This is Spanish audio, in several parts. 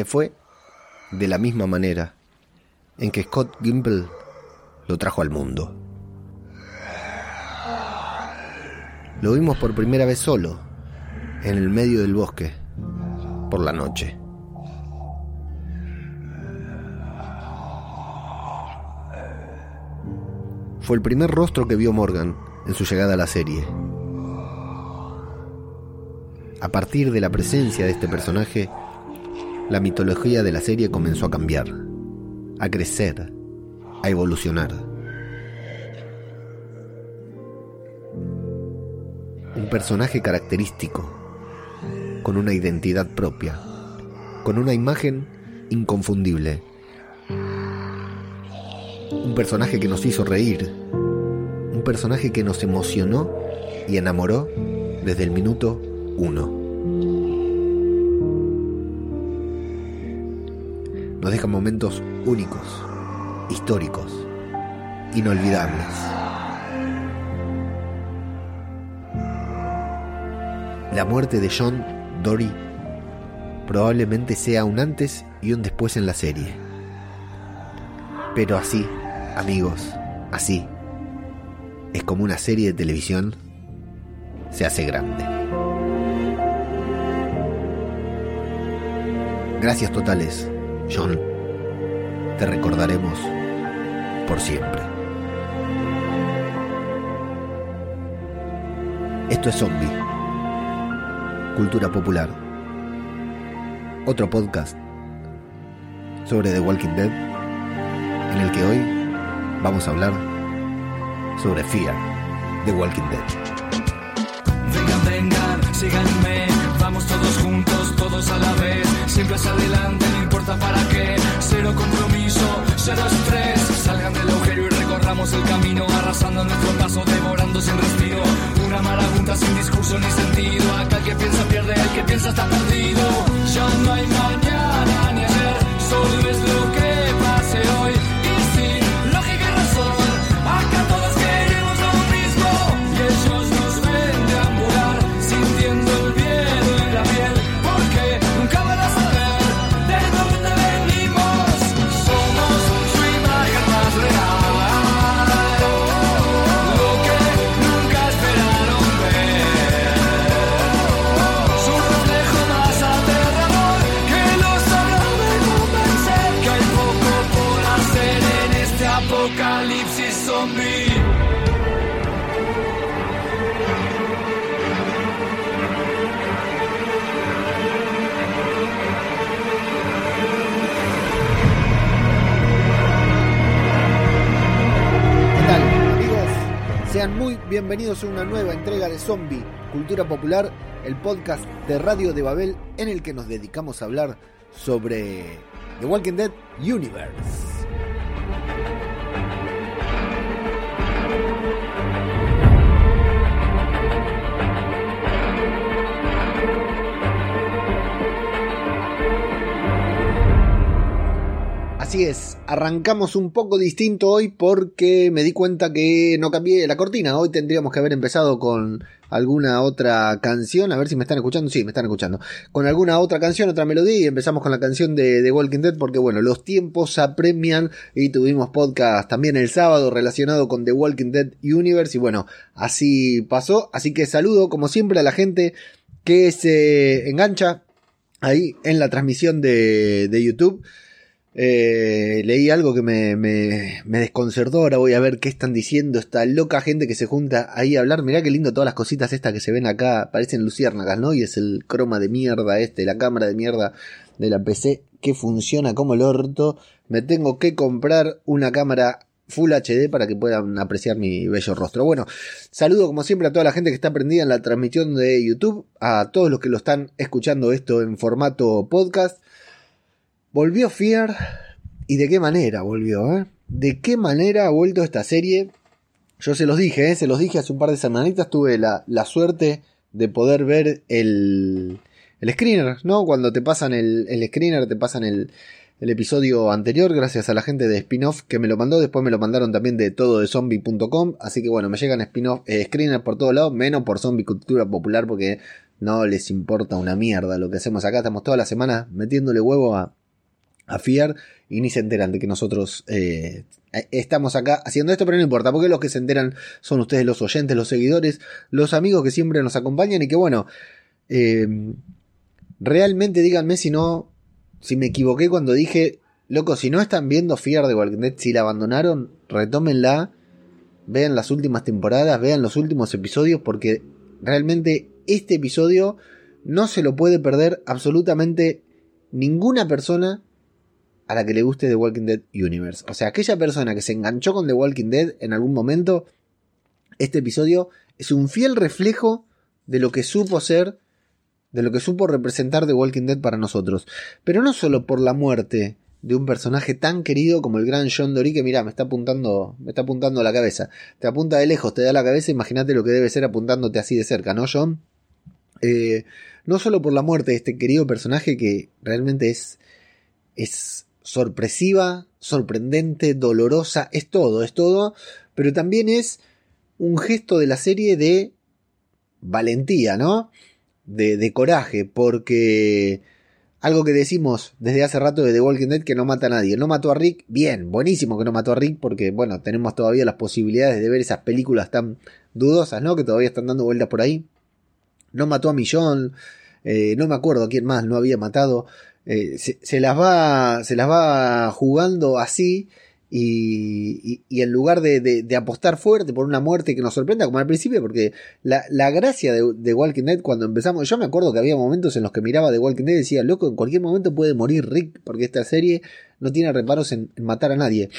se fue de la misma manera en que Scott Gimple lo trajo al mundo. Lo vimos por primera vez solo, en el medio del bosque, por la noche. Fue el primer rostro que vio Morgan en su llegada a la serie. A partir de la presencia de este personaje, la mitología de la serie comenzó a cambiar, a crecer, a evolucionar. Un personaje característico, con una identidad propia, con una imagen inconfundible. Un personaje que nos hizo reír, un personaje que nos emocionó y enamoró desde el minuto uno. Momentos únicos, históricos, inolvidables. La muerte de John Dory probablemente sea un antes y un después en la serie. Pero así, amigos, así, es como una serie de televisión se hace grande. Gracias totales, John. Te recordaremos por siempre. Esto es Zombie. Cultura popular. Otro podcast sobre The Walking Dead en el que hoy vamos a hablar sobre Fear, The Walking Dead. Vengan, vengan, síganme, vamos todos juntos, todos a la vez, siempre hacia adelante, no importa para qué, cero compromiso, cero estrés, salgan del agujero y recorramos el camino, arrasando nuestro paso, devorando sin respiro, una marabunta sin discurso ni sentido, acá el que piensa pierde, el que piensa está perdido, ya no hay mañana ni ayer, solo es lo que bienvenidos a una nueva entrega de Zombie, Cultura Popular, el podcast de Radio de Babel en el que nos dedicamos a hablar sobre The Walking Dead Universe. Así es, arrancamos un poco distinto hoy porque me di cuenta que no cambié la cortina. Hoy tendríamos que haber empezado con alguna otra canción. A ver si me están escuchando. Sí, me están escuchando. Con alguna otra canción, otra melodía. Y empezamos con la canción de The Walking Dead porque, bueno, los tiempos apremian. Y tuvimos podcast también el sábado relacionado con The Walking Dead Universe. Y bueno, así pasó. Así que saludo, como siempre, a la gente que se engancha ahí en la transmisión de, de YouTube. Eh, leí algo que me, me, me desconcertó. Ahora voy a ver qué están diciendo. Esta loca gente que se junta ahí a hablar. Mirá qué lindo todas las cositas estas que se ven acá. Parecen luciérnagas, ¿no? Y es el croma de mierda este, la cámara de mierda de la PC que funciona como el orto. Me tengo que comprar una cámara Full HD para que puedan apreciar mi bello rostro. Bueno, saludo como siempre a toda la gente que está prendida en la transmisión de YouTube, a todos los que lo están escuchando esto en formato podcast. Volvió Fear. ¿Y de qué manera volvió? Eh? ¿De qué manera ha vuelto esta serie? Yo se los dije, ¿eh? se los dije hace un par de semanitas. Tuve la, la suerte de poder ver el, el screener, ¿no? Cuando te pasan el, el screener, te pasan el, el episodio anterior, gracias a la gente de Spin-off que me lo mandó. Después me lo mandaron también de todo de zombie.com. Así que bueno, me llegan spin-off, eh, screeners por todos lados, menos por zombie cultura popular, porque no les importa una mierda lo que hacemos acá. Estamos toda la semana metiéndole huevo a, a Fiar y ni se enteran de que nosotros eh, estamos acá haciendo esto, pero no importa, porque los que se enteran son ustedes los oyentes, los seguidores, los amigos que siempre nos acompañan y que bueno, eh, realmente díganme si no, si me equivoqué cuando dije, loco, si no están viendo Fiar de Walking Dead, si la abandonaron, retómenla, vean las últimas temporadas, vean los últimos episodios, porque realmente este episodio no se lo puede perder absolutamente ninguna persona a la que le guste The Walking Dead Universe. O sea, aquella persona que se enganchó con The Walking Dead en algún momento, este episodio es un fiel reflejo de lo que supo ser, de lo que supo representar The Walking Dead para nosotros. Pero no solo por la muerte de un personaje tan querido como el gran John Dory, que mira, me está apuntando, me está apuntando a la cabeza. Te apunta de lejos, te da la cabeza, imagínate lo que debe ser apuntándote así de cerca, ¿no, John? Eh, no solo por la muerte de este querido personaje que realmente es, es sorpresiva, sorprendente, dolorosa, es todo, es todo, pero también es un gesto de la serie de valentía, ¿no? De, de, coraje, porque algo que decimos desde hace rato de The Walking Dead que no mata a nadie. No mató a Rick, bien, buenísimo que no mató a Rick, porque bueno, tenemos todavía las posibilidades de ver esas películas tan dudosas, ¿no? Que todavía están dando vueltas por ahí. No mató a Millón, eh, no me acuerdo a quién más no había matado. Eh, se, las va, se las va jugando así y, en lugar de, de, apostar fuerte por una muerte que nos sorprenda como al principio, porque la, la gracia de, de, Walking Dead cuando empezamos, yo me acuerdo que había momentos en los que miraba de Walking Dead y decía, loco, en cualquier momento puede morir Rick, porque esta serie no tiene reparos en, en matar a nadie.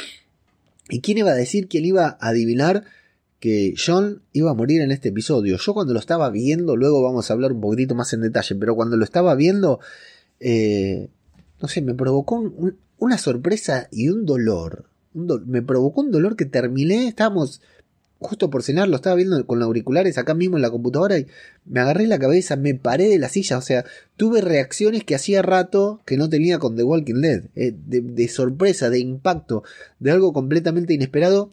¿Y quién iba a decir, quién iba a adivinar que John iba a morir en este episodio? Yo cuando lo estaba viendo, luego vamos a hablar un poquitito más en detalle, pero cuando lo estaba viendo, eh, no sé, me provocó una sorpresa y un dolor. me provocó un dolor que terminé, estábamos justo por cenar, lo estaba viendo con auriculares acá mismo en la computadora y me agarré la cabeza, me paré de la silla, o sea, tuve reacciones que hacía rato que no tenía con The Walking Dead, eh, de, de, sorpresa, de impacto, de algo completamente inesperado.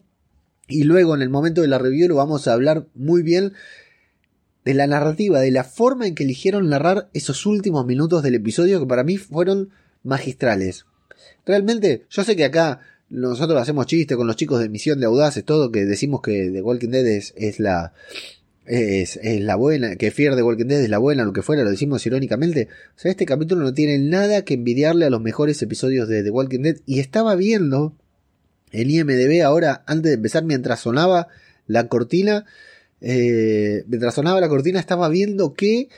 Y luego en el momento de la review lo vamos a hablar muy bien de la narrativa, de la forma en que eligieron narrar esos últimos minutos del episodio que para mí fueron magistrales. Realmente, yo sé que acá nosotros hacemos chiste con los chicos de Misión de Audaces, todo, que decimos que The Walking Dead es, la es, es, la buena, que Fear de Walking Dead es la buena, lo que fuera, lo decimos irónicamente. O sea, este capítulo no tiene nada que envidiarle a los mejores episodios de The Walking Dead. Y estaba viendo el IMDB ahora, antes de empezar, mientras sonaba la cortina, eh, mientras sonaba la cortina estaba viendo que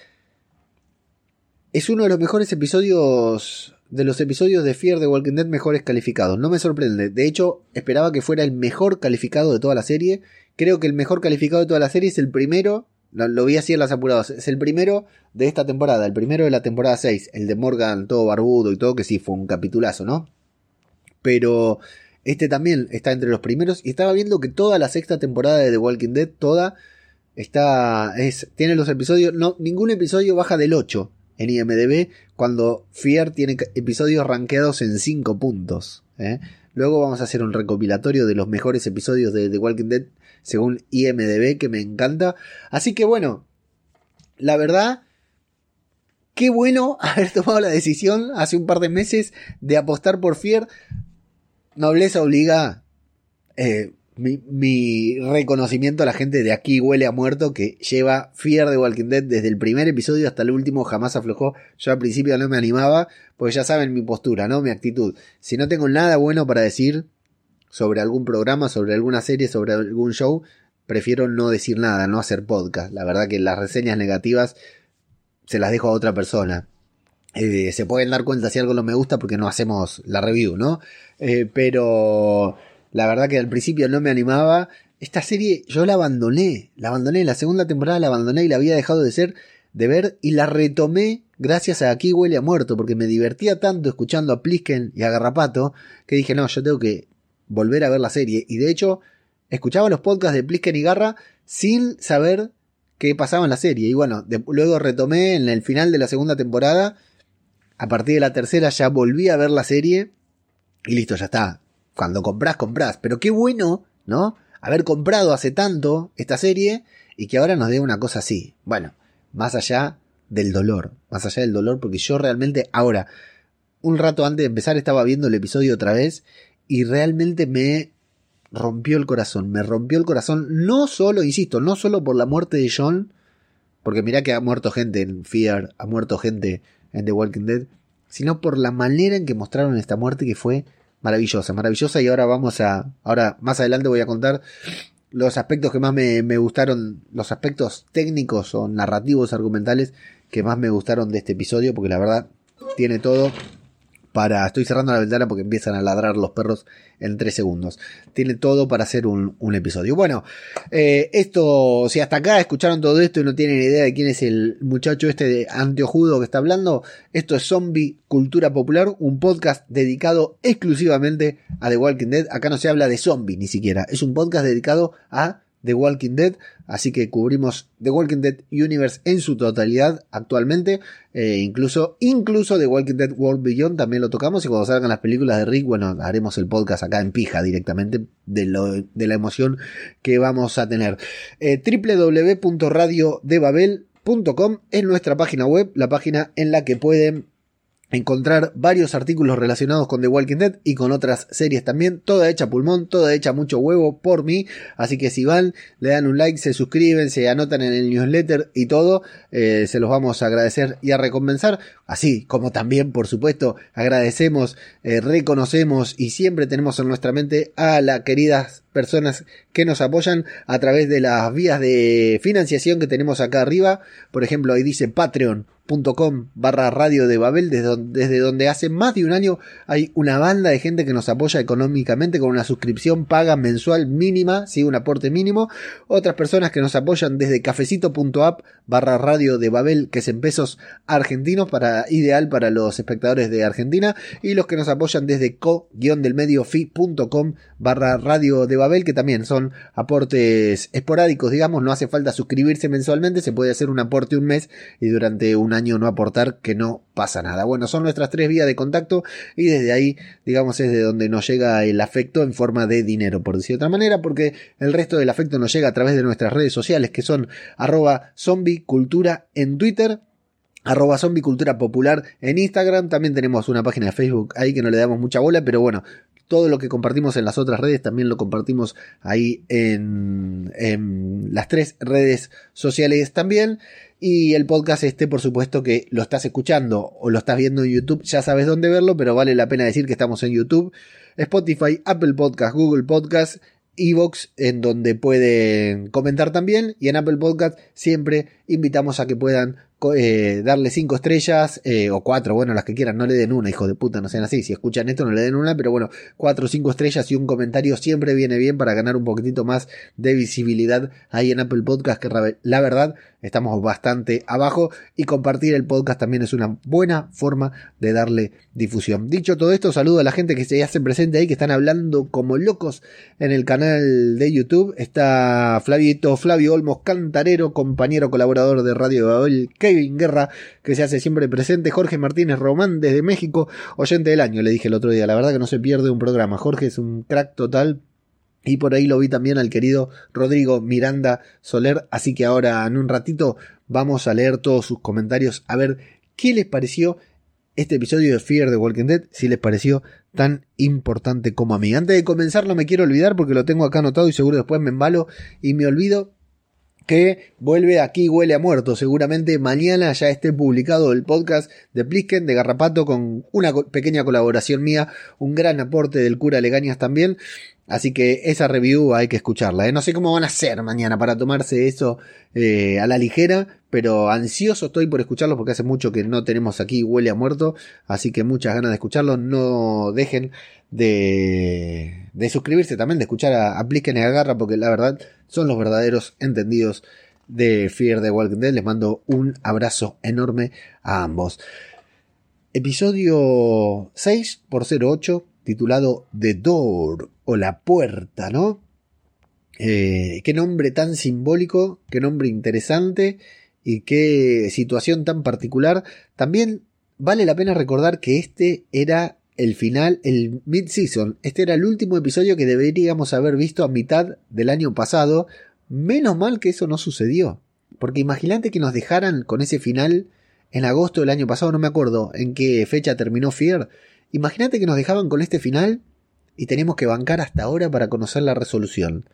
es uno de los mejores episodios de los episodios de Fear de Walking Dead mejores calificados. No me sorprende. De hecho, esperaba que fuera el mejor calificado de toda la serie. Creo que el mejor calificado de toda la serie es el primero. Lo, vi así en las apuradas. Es el primero de esta temporada. El primero de la temporada 6. El de Morgan, todo barbudo y todo, que sí fue un capitulazo, ¿no? Pero este también está entre los primeros. Y estaba viendo que toda la sexta temporada de The Walking Dead, toda, Está, es, tiene los episodios, no, ningún episodio baja del 8 en IMDB, cuando Fear tiene episodios rankeados en 5 puntos. ¿eh? Luego vamos a hacer un recopilatorio de los mejores episodios de The Walking Dead según IMDB, que me encanta. Así que bueno, la verdad, qué bueno haber tomado la decisión hace un par de meses de apostar por Fear. Nobleza obliga. Eh, mi, reconocimiento a la gente de aquí huele a muerto que lleva Fear de Walking Dead desde el primer episodio hasta el último, jamás aflojó. Yo al principio no me animaba, porque ya saben mi postura, ¿no? Mi actitud. Si no tengo nada bueno para decir sobre algún programa, sobre alguna serie, sobre algún show, prefiero no decir nada, no hacer podcast. La verdad que las reseñas negativas se las dejo a otra persona. Eh, se pueden dar cuenta si algo no me gusta porque no hacemos la review, ¿no? Eh, pero la verdad que al principio no me animaba. Esta serie yo la abandoné, la abandoné, la segunda temporada la abandoné y la había dejado de ser, de ver y la retomé gracias a Aquí huele a muerto, porque me divertía tanto escuchando a Plisken y a Garrapato que dije, no, yo tengo que volver a ver la serie. Y de hecho, escuchaba los podcasts de Plisken y Garra sin saber qué pasaba en la serie. Y bueno, luego retomé en el final de la segunda temporada. A partir de la tercera ya volví a ver la serie. Y listo, ya está cuando compras, compras. Pero qué bueno, ¿no? Haber comprado hace tanto esta serie y que ahora nos dé una cosa así. Bueno, más allá del dolor, más allá del dolor, porque yo realmente ahora, un rato antes de empezar estaba viendo el episodio otra vez y realmente me rompió el corazón, me rompió el corazón, no solo, insisto, no solo por la muerte de John, porque mirá que ha muerto gente en Fear, ha muerto gente en The Walking Dead, sino por la manera en que mostraron esta muerte que fue maravillosa, maravillosa. Y ahora vamos a, ahora más adelante voy a contar los aspectos que más me, me gustaron, los aspectos técnicos o narrativos argumentales que más me gustaron de este episodio, porque la verdad tiene todo para... Estoy cerrando la ventana porque empiezan a ladrar los perros en tres segundos. Tiene todo para hacer un, un episodio. Bueno, eh, esto, si hasta acá escucharon todo esto y no tienen idea de quién es el muchacho este de anteojudo que está hablando, esto es Zombie Cultura Popular, un podcast dedicado exclusivamente a The Walking Dead. Acá no se habla de zombie ni siquiera, es un podcast dedicado a The Walking Dead, así que cubrimos The Walking Dead Universe en su totalidad actualmente, eh, incluso, incluso The Walking Dead World Beyond también lo tocamos y cuando salgan las películas de Rick, bueno, haremos el podcast acá en pija directamente de, lo, de la emoción que vamos a tener. Eh, www.radiodebabel.com es nuestra página web, la página en la que pueden encontrar varios artículos relacionados con The Walking Dead y con otras series también, toda hecha pulmón, toda hecha mucho huevo por mí, así que si van, le dan un like, se suscriben, se anotan en el newsletter y todo, eh, se los vamos a agradecer y a recompensar, así como también, por supuesto, agradecemos, eh, reconocemos y siempre tenemos en nuestra mente a las queridas personas que nos apoyan a través de las vías de financiación que tenemos acá arriba, por ejemplo, ahí dice Patreon com barra radio de Babel, desde donde, desde donde hace más de un año hay una banda de gente que nos apoya económicamente con una suscripción paga mensual mínima, ¿sí? un aporte mínimo. Otras personas que nos apoyan desde cafecito.app barra radio de Babel, que es en pesos argentinos, para, ideal para los espectadores de Argentina. Y los que nos apoyan desde co-del-medio-fi.com barra radio de Babel, que también son aportes esporádicos, digamos, no hace falta suscribirse mensualmente, se puede hacer un aporte un mes y durante un año no aportar que no pasa nada. Bueno, son nuestras tres vías de contacto y desde ahí, digamos, es de donde nos llega el afecto en forma de dinero, por decir de otra manera, porque el resto del afecto nos llega a través de nuestras redes sociales, que son arroba zombicultura en Twitter, arroba popular en Instagram, también tenemos una página de Facebook ahí que no le damos mucha bola, pero bueno, todo lo que compartimos en las otras redes también lo compartimos ahí en, las tres redes sociales también. Y el podcast este, por supuesto que lo estás escuchando o lo estás viendo en YouTube, ya sabes dónde verlo, pero vale la pena decir que estamos en YouTube, Spotify, Apple Podcast, Google Podcast, Evox, en donde pueden comentar también. Y en Apple Podcast siempre invitamos a que puedan eh, darle cinco estrellas eh, o cuatro, bueno, las que quieran, no le den una, hijo de puta, no sean así. Si escuchan esto, no le den una, pero bueno, cuatro o cinco estrellas y un comentario siempre viene bien para ganar un poquitito más de visibilidad ahí en Apple Podcast, que la verdad estamos bastante abajo y compartir el podcast también es una buena forma de darle difusión. Dicho todo esto, saludo a la gente que se hace presente ahí, que están hablando como locos en el canal de YouTube. Está Flavito, Flavio Olmos, cantarero, compañero colaborador de Radio Babel, Kevin Guerra, que se hace siempre presente, Jorge Martínez Román desde México, oyente del año, le dije el otro día, la verdad que no se pierde un programa, Jorge es un crack total. Y por ahí lo vi también al querido Rodrigo Miranda Soler, así que ahora en un ratito vamos a leer todos sus comentarios. A ver qué les pareció este episodio de Fear de Walking Dead, si les pareció tan importante como a mí. Antes de comenzar no me quiero olvidar porque lo tengo acá anotado y seguro después me embalo y me olvido que vuelve aquí huele a muerto. Seguramente mañana ya esté publicado el podcast de Plisken de Garrapato con una pequeña colaboración mía, un gran aporte del cura Legañas también. Así que esa review hay que escucharla. ¿eh? No sé cómo van a hacer mañana para tomarse eso eh, a la ligera, pero ansioso estoy por escucharlo porque hace mucho que no tenemos aquí huele a muerto. Así que muchas ganas de escucharlo. No dejen de, de suscribirse también, de escuchar a, a Plisken y Agarra porque la verdad son los verdaderos entendidos de Fear the Walking Dead. Les mando un abrazo enorme a ambos. Episodio 6 por 08 titulado The Door o La Puerta, ¿no? Eh, qué nombre tan simbólico, qué nombre interesante y qué situación tan particular. También vale la pena recordar que este era el final, el mid-season. Este era el último episodio que deberíamos haber visto a mitad del año pasado. Menos mal que eso no sucedió. Porque imagínate que nos dejaran con ese final en agosto del año pasado, no me acuerdo en qué fecha terminó Fear. Imagínate que nos dejaban con este final y teníamos que bancar hasta ahora para conocer la resolución.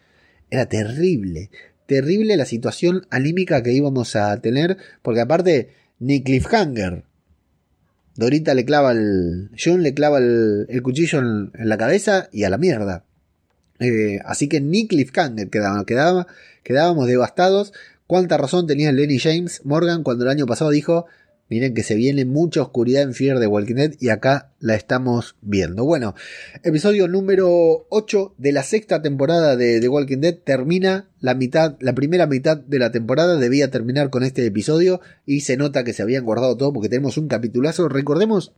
Era terrible, terrible la situación anímica que íbamos a tener, porque aparte, ni Cliffhanger. Dorita le clava el. John le clava el, cuchillo en, la cabeza y a la mierda. Eh, así que ni Cliffhanger quedaba, quedaba, quedábamos devastados. ¿Cuánta razón tenía Lenny James Morgan cuando el año pasado dijo Miren que se viene mucha oscuridad en Fear de Walking Dead y acá la estamos viendo. Bueno, episodio número 8 de la sexta temporada de The Walking Dead termina la mitad, la primera mitad de la temporada debía terminar con este episodio y se nota que se habían guardado todo porque tenemos un capitulazo. Recordemos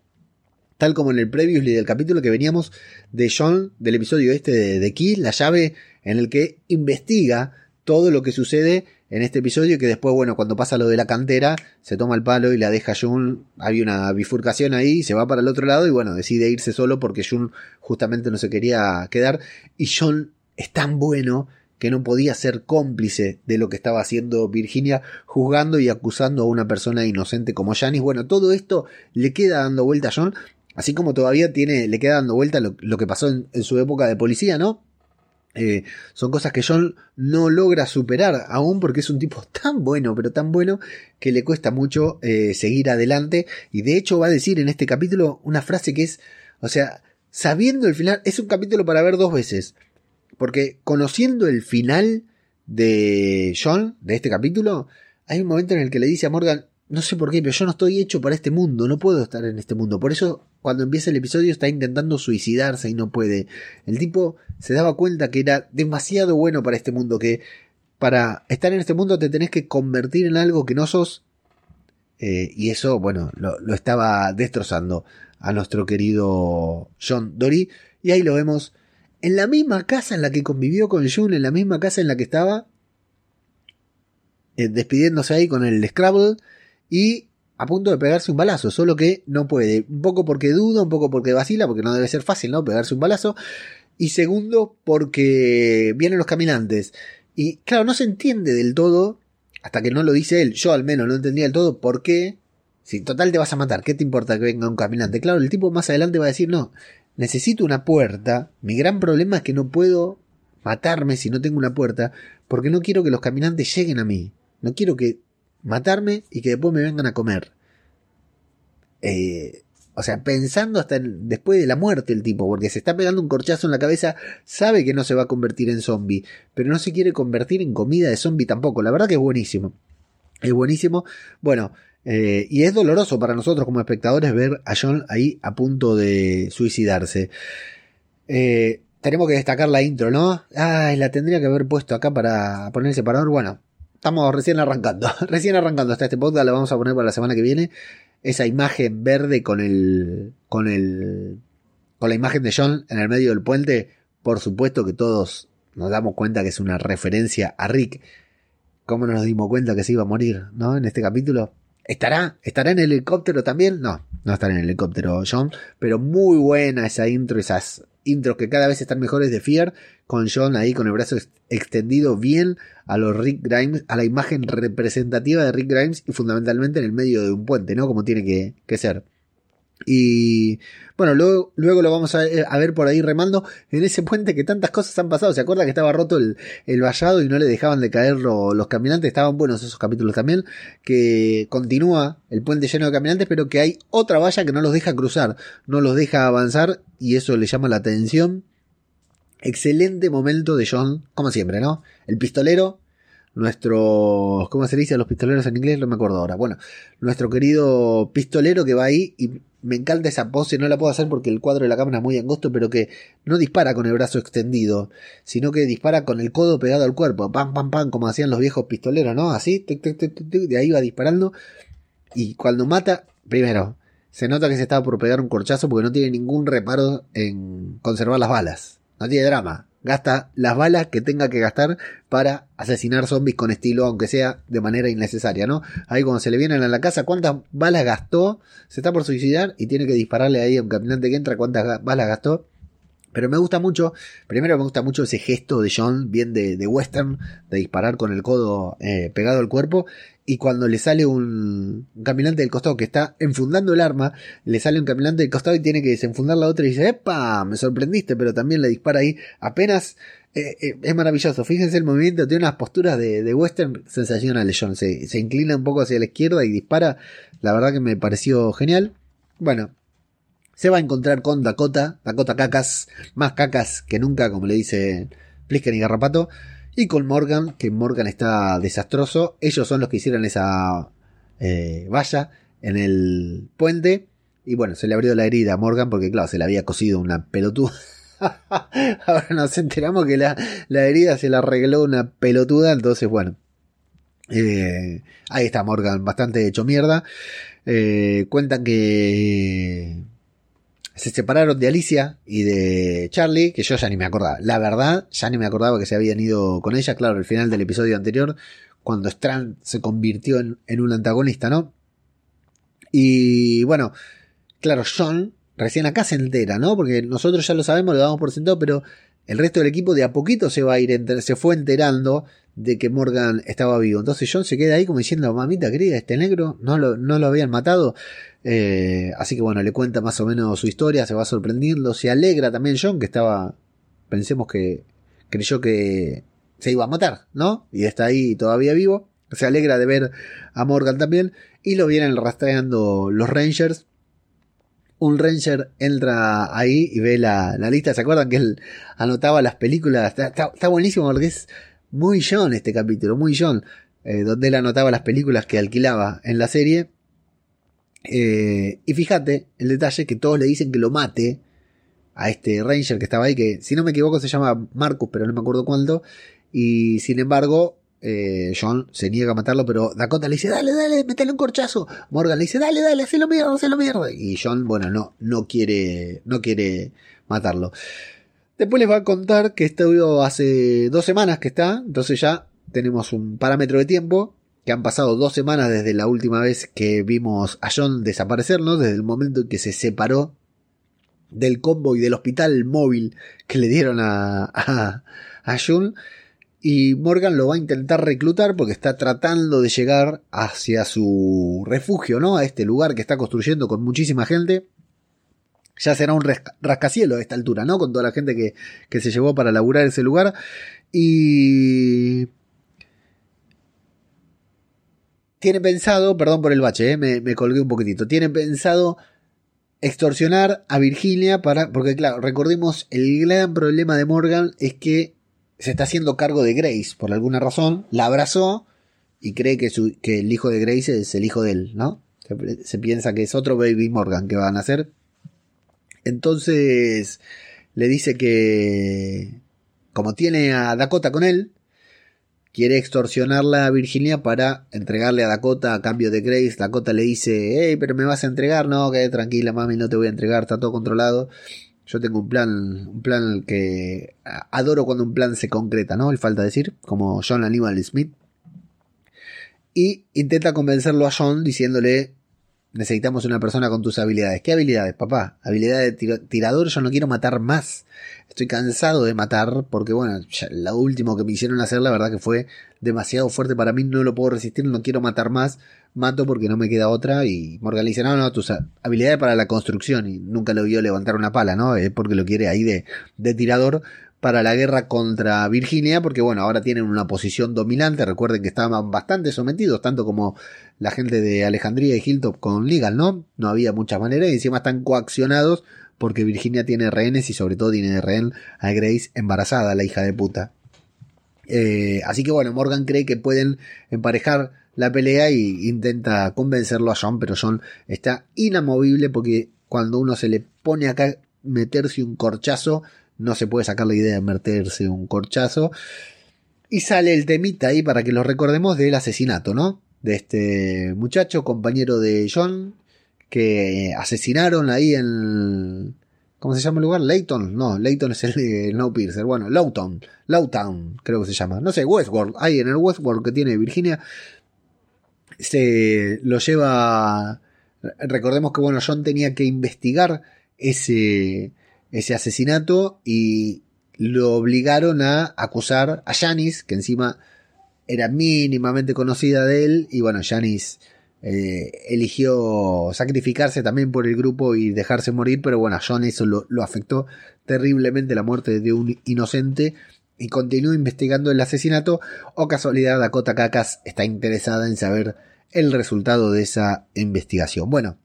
tal como en el previously del capítulo que veníamos de John, del episodio este de, de Key, la llave en el que investiga todo lo que sucede en este episodio que después, bueno, cuando pasa lo de la cantera, se toma el palo y la deja Jun, hay una bifurcación ahí, se va para el otro lado y bueno, decide irse solo porque Jun justamente no se quería quedar y John es tan bueno que no podía ser cómplice de lo que estaba haciendo Virginia, juzgando y acusando a una persona inocente como Janice. Bueno, todo esto le queda dando vuelta a John, así como todavía tiene, le queda dando vuelta lo, que pasó en su época de policía, ¿no? Eh, son cosas que John no logra superar aún porque es un tipo tan bueno, pero tan bueno que le cuesta mucho eh, seguir adelante. Y de hecho va a decir en este capítulo una frase que es, o sea, sabiendo el final, es un capítulo para ver dos veces. Porque conociendo el final de John, de este capítulo, hay un momento en el que le dice a Morgan, no sé por qué, pero yo no estoy hecho para este mundo, no puedo estar en este mundo. Por eso, cuando empieza el episodio, está intentando suicidarse y no puede. El tipo se daba cuenta que era demasiado bueno para este mundo, que para estar en este mundo te tenés que convertir en algo que no sos. Eh, y eso, bueno, lo, lo, estaba destrozando a nuestro querido John Dory. Y ahí lo vemos en la misma casa en la que convivió con June, en la misma casa en la que estaba, eh, despidiéndose ahí con el Scrabble y a punto de pegarse un balazo, solo que no puede. Un poco porque duda, un poco porque vacila, porque no debe ser fácil, ¿no? Pegarse un balazo. Y segundo, porque vienen los caminantes. Y claro, no se entiende del todo, hasta que no lo dice él. Yo al menos no entendía del todo por qué. Si total te vas a matar, ¿qué te importa que venga un caminante? Claro, el tipo más adelante va a decir, no, necesito una puerta. Mi gran problema es que no puedo matarme si no tengo una puerta, porque no quiero que los caminantes lleguen a mí. No quiero que matarme y que después me vengan a comer. Eh, o sea, pensando hasta después de la muerte el tipo, porque se está pegando un corchazo en la cabeza, sabe que no se va a convertir en zombie, pero no se quiere convertir en comida de zombie tampoco. La verdad que es buenísimo. Es buenísimo. Bueno, eh, y es doloroso para nosotros como espectadores ver a John ahí a punto de suicidarse. Eh, tenemos que destacar la intro, ¿no? Ay, la tendría que haber puesto acá para poner el separador. Bueno, Estamos recién arrancando, recién arrancando hasta este podcast, lo vamos a poner para la semana que viene. Esa imagen verde con el, con el, con la imagen de John en el medio del puente, por supuesto que todos nos damos cuenta que es una referencia a Rick. ¿Cómo no nos dimos cuenta que se iba a morir, no? En este capítulo. ¿Estará? ¿Estará en el helicóptero también? No, no estará en el helicóptero John, pero muy buena esa intro, esas intros que cada vez están mejores de Fear, con John ahí con el brazo extendido bien a los Rick Grimes, a la imagen representativa de Rick Grimes y fundamentalmente en el medio de un puente, ¿no? Como tiene que, ser. Y bueno, luego, luego lo vamos a, ver por ahí remando en ese puente que tantas cosas han pasado. ¿Se acuerda que estaba roto el, el vallado y no le dejaban de caer los caminantes? Estaban buenos esos capítulos también. Que continúa el puente lleno de caminantes, pero que hay otra valla que no los deja cruzar, no los deja avanzar y eso le llama la atención. Excelente momento de John, como siempre, ¿no? El pistolero, nuestro, ¿cómo se dice los pistoleros en inglés? No me acuerdo ahora. Bueno, nuestro querido pistolero que va ahí y me encanta esa pose, no la puedo hacer porque el cuadro de la cámara es muy angosto, pero que no dispara con el brazo extendido, sino que dispara con el codo pegado al cuerpo, pam, pam, pam, como hacían los viejos pistoleros, ¿no? Así, de ahí va disparando. Y cuando mata, primero, se nota que se estaba por pegar un corchazo porque no tiene ningún reparo en conservar las balas. No tiene drama. Gasta las balas que tenga que gastar para asesinar zombies con estilo, aunque sea de manera innecesaria, ¿no? Ahí cuando se le vienen a la casa, ¿cuántas balas gastó? Se está por suicidar y tiene que dispararle ahí a un caminante que entra, ¿cuántas balas gastó? Pero me gusta mucho, primero me gusta mucho ese gesto de John, bien de, de western, de disparar con el codo eh, pegado al cuerpo. Y cuando le sale un, caminante del costado que está enfundando el arma, le sale un caminante del costado y tiene que desenfundar la otra y dice, ¡epa! Me sorprendiste, pero también le dispara ahí. Apenas eh, eh, es maravilloso. Fíjense el movimiento, tiene unas posturas de, de western sensacionales, John. Se inclina un poco hacia la izquierda y dispara. La verdad que me pareció genial. Bueno, se va a encontrar con Dakota, Dakota Cacas, más cacas que nunca, como le dice Plisker y Garrapato, y con Morgan, que Morgan está desastroso. Ellos son los que hicieron esa eh, valla en el puente. Y bueno, se le abrió la herida a Morgan porque, claro, se le había cosido una pelotuda. Ahora nos enteramos que la, la, herida se la arregló una pelotuda. Entonces, bueno, eh, ahí está Morgan, bastante hecho mierda. Eh, cuentan que se separaron de Alicia y de Charlie, que yo ya ni me acordaba. La verdad, ya ni me acordaba que se habían ido con ella, claro, el final del episodio anterior, cuando Strand se convirtió en, en un antagonista, ¿no? Y bueno, claro, John recién acá se entera, ¿no? Porque nosotros ya lo sabemos, lo damos por sentado, pero el resto del equipo de a poquito se va a ir, se fue enterando de que Morgan estaba vivo. Entonces John se queda ahí como diciendo, mamita querida, este negro no lo, no lo habían matado. Eh, así que bueno, le cuenta más o menos su historia, se va sorprendiendo, se alegra también John, que estaba, pensemos que creyó que se iba a matar, ¿no? Y está ahí todavía vivo. Se alegra de ver a Morgan también. Y lo vienen rastreando los Rangers. Un Ranger entra ahí y ve la, la lista. ¿Se acuerdan que él anotaba las películas? Está, está, está buenísimo porque es muy John este capítulo, muy John. Eh, donde él anotaba las películas que alquilaba en la serie. Eh, y fíjate el detalle que todos le dicen que lo mate a este Ranger que estaba ahí, que si no me equivoco se llama Marcus, pero no me acuerdo cuánto. Y sin embargo, eh, John se niega a matarlo, pero Dakota le dice, dale, dale, metele un corchazo. Morgan le dice, dale, dale, hacelo mierda, hacelo mierda. Y John, bueno, no, no quiere, no quiere matarlo. Después les va a contar que esto hace dos semanas que está, entonces ya tenemos un parámetro de tiempo, que han pasado dos semanas desde la última vez que vimos a John desaparecer, ¿no? Desde el momento en que se separó del combo y del hospital móvil que le dieron a, a, a. Y Morgan lo va a intentar reclutar porque está tratando de llegar hacia su refugio, ¿no? A este lugar que está construyendo con muchísima gente ya será un rascacielos a esta altura, ¿no? Con toda la gente que, que se llevó para laburar ese lugar. Y... Tiene pensado, perdón por el bache, ¿eh? me, colgué un poquitito, tiene pensado extorsionar a Virginia para, porque claro, recordemos, el gran problema de Morgan es que se está haciendo cargo de Grace por alguna razón, la abrazó y cree que, su, que el hijo de Grace es el hijo de él, ¿no? Se, se piensa que es otro Baby Morgan que van a hacer. Entonces le dice que, como tiene a Dakota con él, quiere extorsionarla a Virginia para entregarle a Dakota a cambio de Grace. Dakota le dice, hey, pero me vas a entregar, no, quédate tranquila, mami, no te voy a entregar, está todo controlado. Yo tengo un plan, un plan que adoro cuando un plan se concreta, ¿no? Le falta decir, como John Aníbal Smith. Y intenta convencerlo a John diciéndole, necesitamos una persona con tus habilidades. ¿Qué habilidades, papá? Habilidad de tirador, yo no quiero matar más. Estoy cansado de matar porque, bueno, ya, lo último que me hicieron hacer, la verdad que fue demasiado fuerte para mí, no lo puedo resistir, no quiero matar más. Mato porque no me queda otra. Y Morgan le dice, no, no, tus habilidades para la construcción. Y nunca lo vio levantar una pala, ¿no? Es porque lo quiere ahí de, de tirador para la guerra contra Virginia, porque bueno, ahora tienen una posición dominante, recuerden que estaban bastante sometidos, tanto como la gente de Alejandría y Hilltop con Legal, ¿no? No había muchas maneras y encima están coaccionados porque Virginia tiene rehenes y sobre todo tiene de rehén a Grace embarazada, la hija de puta. Eh, así que bueno, Morgan cree que pueden emparejar la pelea y intenta convencerlo a John, pero John está inamovible porque cuando uno se le pone acá meterse un corchazo, no se puede sacar la idea de meterse un corchazo. Y sale el temita ahí para que lo recordemos del asesinato, ¿no? De este muchacho, compañero de John, que asesinaron ahí en... ¿Cómo se llama el lugar? Layton. No, Layton es el de No Piercer. Bueno, Lowtown. Lowtown, creo que se llama. No sé, Westworld. Ahí en el Westworld que tiene Virginia. Se lo lleva... Recordemos que, bueno, John tenía que investigar ese ese asesinato y lo obligaron a acusar a Janis, que encima era mínimamente conocida de él, y bueno, Janis eh, eligió sacrificarse también por el grupo y dejarse morir, pero bueno, a John eso lo, lo afectó terriblemente la muerte de un inocente y continúa investigando el asesinato o casualidad Dakota Kakas está interesada en saber el resultado de esa investigación. Bueno,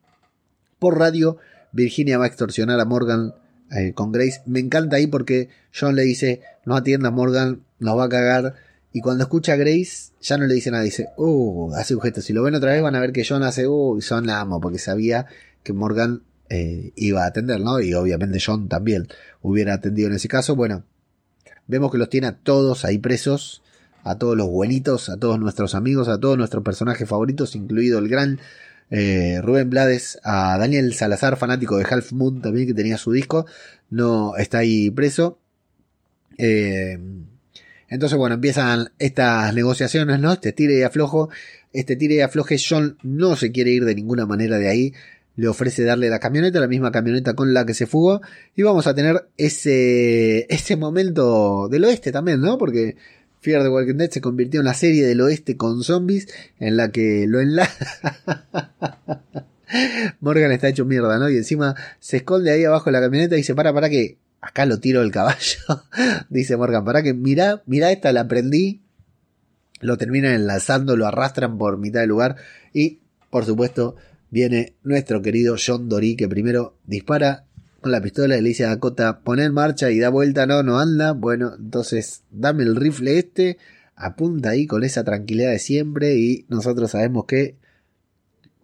por radio Virginia va a extorsionar a Morgan eh, con Grace. Me encanta ahí porque John le dice, no atienda a Morgan, nos va a cagar. Y cuando escucha a Grace, ya no le dice nada, dice, uh, hace objeto. Si lo ven otra vez van a ver que John hace, uh, y John la amo, porque sabía que Morgan eh, iba a atender, ¿no? Y obviamente John también hubiera atendido en ese caso. Bueno, vemos que los tiene a todos ahí presos, a todos los buenitos, a todos nuestros amigos, a todos nuestros personajes favoritos, incluido el gran eh, Rubén Blades, a Daniel Salazar, fanático de Half Moon también, que tenía su disco, no está ahí preso. Eh, entonces, bueno, empiezan estas negociaciones, ¿no? Este tire y aflojo. Este tire y afloje, John no se quiere ir de ninguna manera de ahí le ofrece darle la camioneta, la misma camioneta con la que se fugó, y vamos a tener ese, ese momento del oeste también, ¿no? Porque Fear the Walking Dead se convirtió en la serie del oeste con zombies, en la que lo enlaza. Morgan está hecho mierda, ¿no? Y encima se esconde ahí abajo de la camioneta y dice, para, para que acá lo tiro el caballo. dice Morgan, para que mira, mira esta, la prendí. Lo terminan enlazando, lo arrastran por mitad del lugar y, por supuesto, viene nuestro querido John Dory, que primero dispara con la pistola y le dice a Dakota, pon en marcha y da vuelta, no, no anda. Bueno, entonces dame el rifle este, apunta ahí con esa tranquilidad de siempre y nosotros sabemos que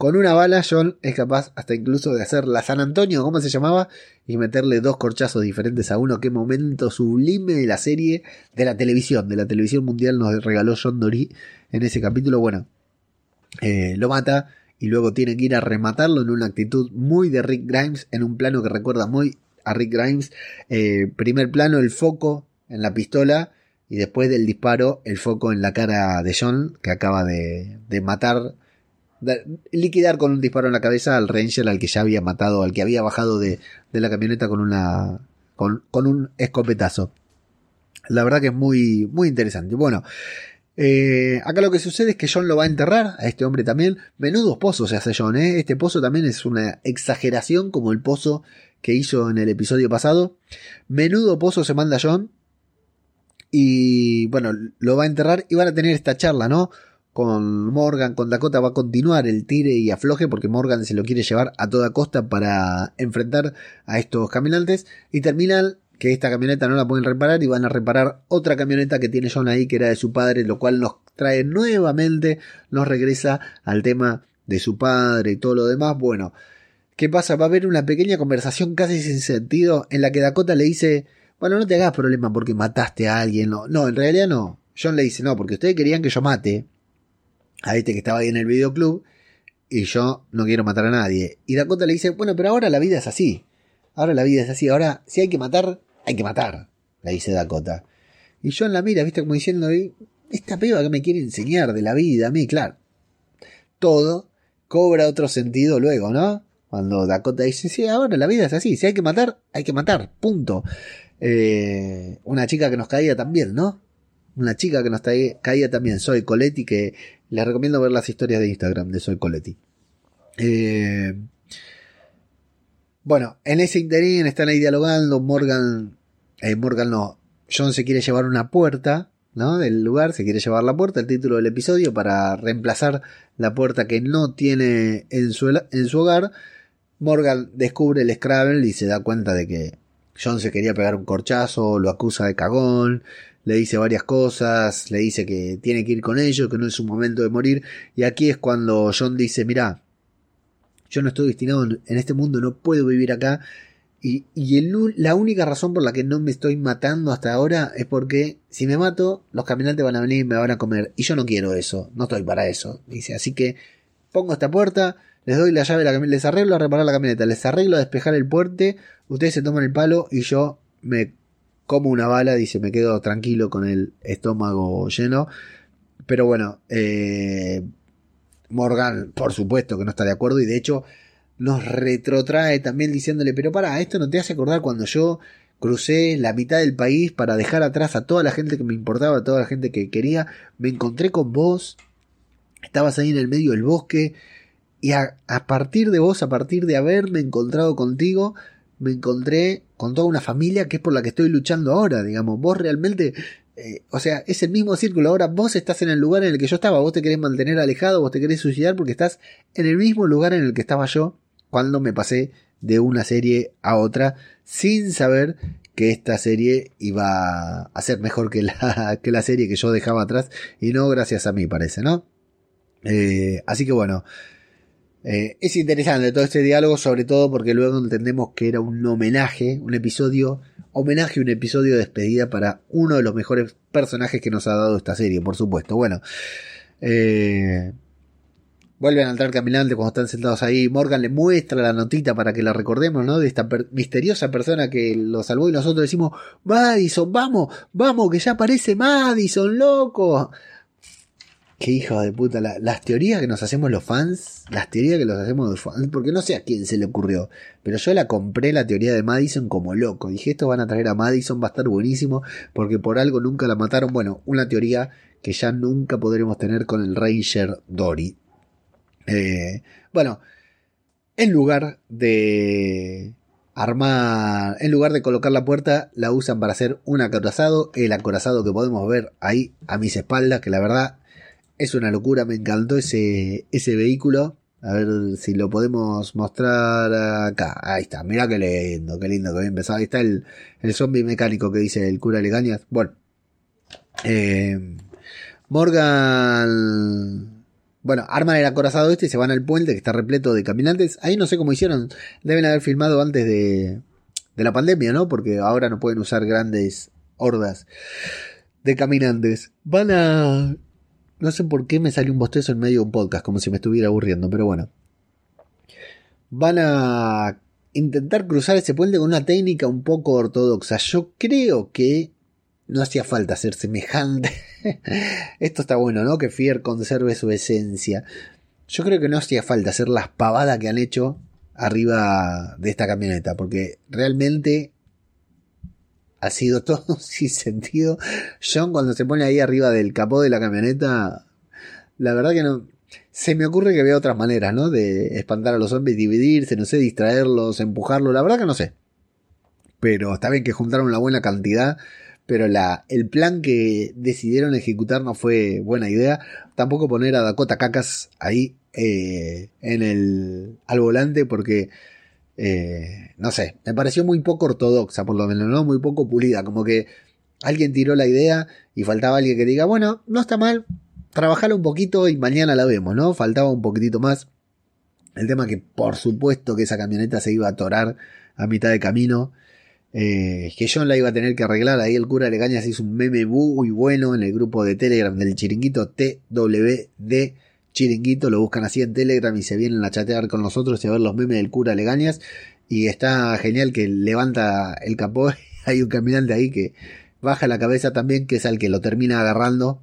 con una bala John es capaz hasta incluso de hacer la San Antonio, ¿cómo se llamaba? Y meterle dos corchazos diferentes a uno. Qué momento sublime de la serie, de la televisión, de la televisión mundial nos regaló John Dory en ese capítulo. Bueno, eh, lo mata y luego tiene que ir a rematarlo en una actitud muy de Rick Grimes, en un plano que recuerda muy a Rick Grimes. Eh, primer plano, el foco en la pistola y después del disparo, el foco en la cara de John, que acaba de, matar, liquidar con un disparo en la cabeza al Ranger al que ya había matado, al que había bajado de, de la camioneta con una con, un escopetazo. La verdad que es muy, muy interesante. Bueno, eh, acá lo que sucede es que John lo va a enterrar a este hombre también. Menudos pozos se hace John, ¿eh? Este pozo también es una exageración como el pozo que hizo en el episodio pasado. Menudo pozo se manda John. Y bueno, lo va a enterrar y van a tener esta charla, ¿no? Con Morgan, con Dakota va a continuar el tire y afloje porque Morgan se lo quiere llevar a toda costa para enfrentar a estos caminantes y terminan que esta camioneta no la pueden reparar y van a reparar otra camioneta que tiene John ahí que era de su padre, lo cual nos trae nuevamente, nos regresa al tema de su padre y todo lo demás. Bueno, ¿qué pasa? Va a haber una pequeña conversación casi sin sentido en la que Dakota le dice, bueno, no te hagas problema porque mataste a alguien. No, no en realidad no. John le dice, no, porque ustedes querían que yo mate a este que estaba ahí en el videoclub y yo no quiero matar a nadie. Y Dakota le dice, bueno, pero ahora la vida es así. Ahora la vida es así. Ahora, si hay que matar, hay que matar, le dice Dakota. Y John la mira, viste, como diciendo, esta piba que me quiere enseñar de la vida a mí, claro. Todo cobra otro sentido luego, ¿no? Cuando Dakota dice, sí, ahora la vida es así, si hay que matar, hay que matar, punto. Eh, una chica que nos caía también, ¿no? Una chica que nos caía también, Soy Coletti, que les recomiendo ver las historias de Instagram de Soy Coletti. Eh, bueno, en ese interín están ahí dialogando. Morgan, eh, Morgan no, John se quiere llevar una puerta, ¿no? Del lugar, se quiere llevar la puerta, el título del episodio, para reemplazar la puerta que no tiene en su, en su hogar. Morgan descubre el Scrabble y se da cuenta de que John se quería pegar un corchazo, lo acusa de cagón, le dice varias cosas, le dice que tiene que ir con ellos, que no es su momento de morir. Y aquí es cuando John dice, mira, yo no estoy destinado en este mundo, no puedo vivir acá. Y, la única razón por la que no me estoy matando hasta ahora es porque si me mato, los caminantes van a venir y me van a comer. Y yo no quiero eso, no estoy para eso. Dice, así que pongo esta puerta, les doy la llave, la les arreglo a reparar la camioneta, les arreglo a despejar el puente, ustedes se toman el palo y yo me como una bala, dice, me quedo tranquilo con el estómago lleno. Pero bueno, eh, Morgan, por supuesto que no está de acuerdo y de hecho nos retrotrae también diciéndole, pero para, esto no te hace acordar cuando yo crucé la mitad del país para dejar atrás a toda la gente que me importaba, a toda la gente que quería, me encontré con vos, estabas ahí en el medio del bosque, y a, partir de vos, a partir de haberme encontrado contigo, me encontré con toda una familia que es por la que estoy luchando ahora, digamos, vos realmente, eh, o sea, es el mismo círculo, ahora vos estás en el lugar en el que yo estaba, vos te querés mantener alejado, vos te querés suicidar porque estás en el mismo lugar en el que estaba yo cuando me pasé de una serie a otra sin saber que esta serie iba a ser mejor que la, que la serie que yo dejaba atrás. Y no gracias a mí parece, ¿no? Eh, así que bueno, eh, es interesante todo este diálogo, sobre todo porque luego entendemos que era un homenaje, un episodio, homenaje, un episodio de despedida para uno de los mejores personajes que nos ha dado esta serie, por supuesto. Bueno, eh, vuelven a entrar caminantes cuando están sentados ahí. Morgan le muestra la notita para que la recordemos, ¿no? De esta misteriosa persona que lo salvó y nosotros decimos, Madison, vamos, vamos, que ya aparece Madison, loco. Qué hijo de puta, las teorías que nos hacemos los fans, las teorías que nos hacemos los fans, porque no sé a quién se le ocurrió, pero yo la compré la teoría de Madison como loco. Dije, esto van a traer a Madison, va a estar buenísimo, porque por algo nunca la mataron. Bueno, una teoría que ya nunca podremos tener con el Ranger Dory. Eh, bueno, en lugar de armar, en lugar de colocar la puerta, la usan para hacer un acorazado, el acorazado que podemos ver ahí a mis espaldas, que la verdad es una locura, me encantó ese, ese vehículo. A ver si lo podemos mostrar acá. Ahí está, mira qué lindo, qué lindo que bien empezado. Ahí está el, el zombie mecánico que dice el cura Legañas. Bueno, eh, Morgan. Bueno, arman el acorazado este y se van al puente que está repleto de caminantes. Ahí no sé cómo hicieron. Deben haber filmado antes de, de la pandemia, ¿no? Porque ahora no pueden usar grandes hordas de caminantes. Van a no sé por qué me salió un bostezo en medio de un podcast, como si me estuviera aburriendo, pero bueno. Van a intentar cruzar ese puente con una técnica un poco ortodoxa. Yo creo que no hacía falta ser semejante. Esto está bueno, ¿no? Que Fier conserve su esencia. Yo creo que no hacía falta hacer las pavadas que han hecho arriba de esta camioneta, porque realmente ha sido todo sin sentido. John cuando se pone ahí arriba del capó de la camioneta, la verdad que no... Se me ocurre que vea otras maneras, ¿no? De espantar a los zombies, dividirse, no sé, distraerlos, empujarlos, la verdad que no sé. Pero está bien que juntaron una buena cantidad, pero la, el plan que decidieron ejecutar no fue buena idea. Tampoco poner a Dakota Cacas ahí eh, en el, al volante porque eh, no sé, me pareció muy poco ortodoxa, por lo menos, ¿no? Muy poco pulida, como que alguien tiró la idea y faltaba alguien que diga, bueno, no está mal, trabajarla un poquito y mañana la vemos, ¿no? Faltaba un poquitito más. El tema que por supuesto que esa camioneta se iba a atorar a mitad de camino. Eh, que John la iba a tener que arreglar. Ahí el cura Legañas hizo un meme muy bueno en el grupo de Telegram del chiringuito TWD chiringuito, lo buscan así en Telegram y se vienen a chatear con nosotros y a ver los memes del cura Legañas. Y está genial que levanta el capó. Hay un caminante ahí que baja la cabeza también, que es el que lo termina agarrando.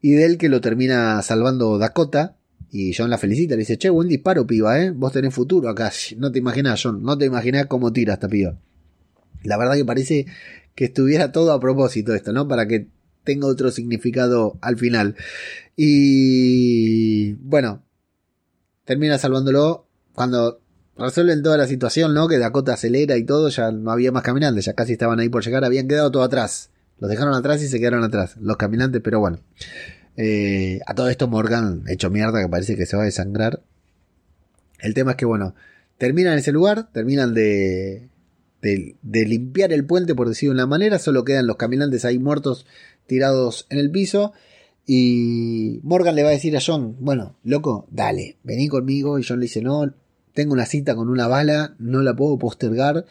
Y del que lo termina salvando Dakota. Y John la felicita, le dice, che, buen disparo, piba, eh. Vos tenés futuro acá. No te imaginas, John, no te imaginas cómo tira esta piba. La verdad que parece que estuviera todo a propósito esto, ¿no? Para que tenga otro significado al final. Y bueno, termina salvándolo cuando resuelven toda la situación, ¿no? Que Dakota acelera y todo, ya no había más caminantes, ya casi estaban ahí por llegar, habían quedado todo atrás. Los dejaron atrás y se quedaron atrás, los caminantes, pero bueno. Eh, a todo esto Morgan, hecho mierda, que parece que se va a desangrar. El tema es que, bueno, terminan en ese lugar, terminan de, de, de, limpiar el puente, por decirlo de una manera, solo quedan los caminantes ahí muertos tirados en el piso. Y Morgan le va a decir a John, bueno, loco, dale, vení conmigo. Y John le dice, no, tengo una cita con una bala, no la puedo postergar.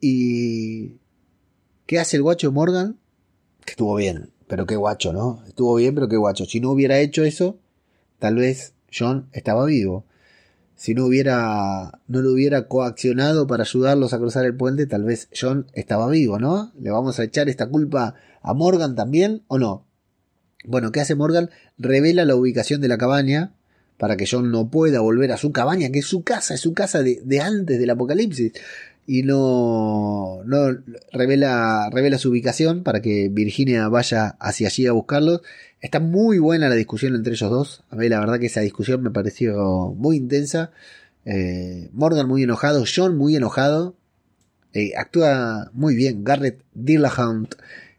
Y... ¿Qué hace el guacho Morgan? Que estuvo bien, pero qué guacho, ¿no? Estuvo bien, pero qué guacho. Si no hubiera hecho eso, tal vez John estaba vivo. Si no hubiera, no lo hubiera coaccionado para ayudarlos a cruzar el puente, tal vez John estaba vivo, ¿no? Le vamos a echar esta culpa ¿A Morgan también o no? Bueno, ¿qué hace Morgan? Revela la ubicación de la cabaña para que John no pueda volver a su cabaña, que es su casa, es su casa de, antes del apocalipsis. Y no, no revela, revela su ubicación para que Virginia vaya hacia allí a buscarlos. Está muy buena la discusión entre ellos dos. A mí la verdad que esa discusión me pareció muy intensa. Eh, Morgan muy enojado, John muy enojado. Eh, actúa muy bien. Garrett Dillahunt,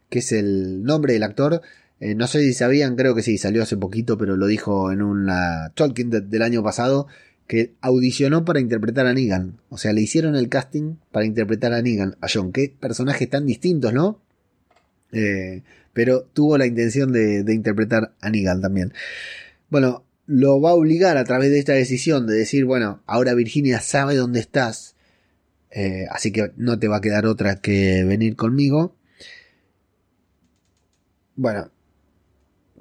que es el nombre del actor. Eh, no sé si sabían, creo que sí, salió hace poquito, pero lo dijo en una Talking del año pasado, que audicionó para interpretar a Negan. O sea, le hicieron el casting para interpretar a Negan, a John. Qué personajes tan distintos, ¿no? Eh, pero tuvo la intención de, interpretar a Negan también. Bueno, lo va a obligar a través de esta decisión de decir, bueno, ahora Virginia sabe dónde estás, eh, así que no te va a quedar otra que venir conmigo. Bueno,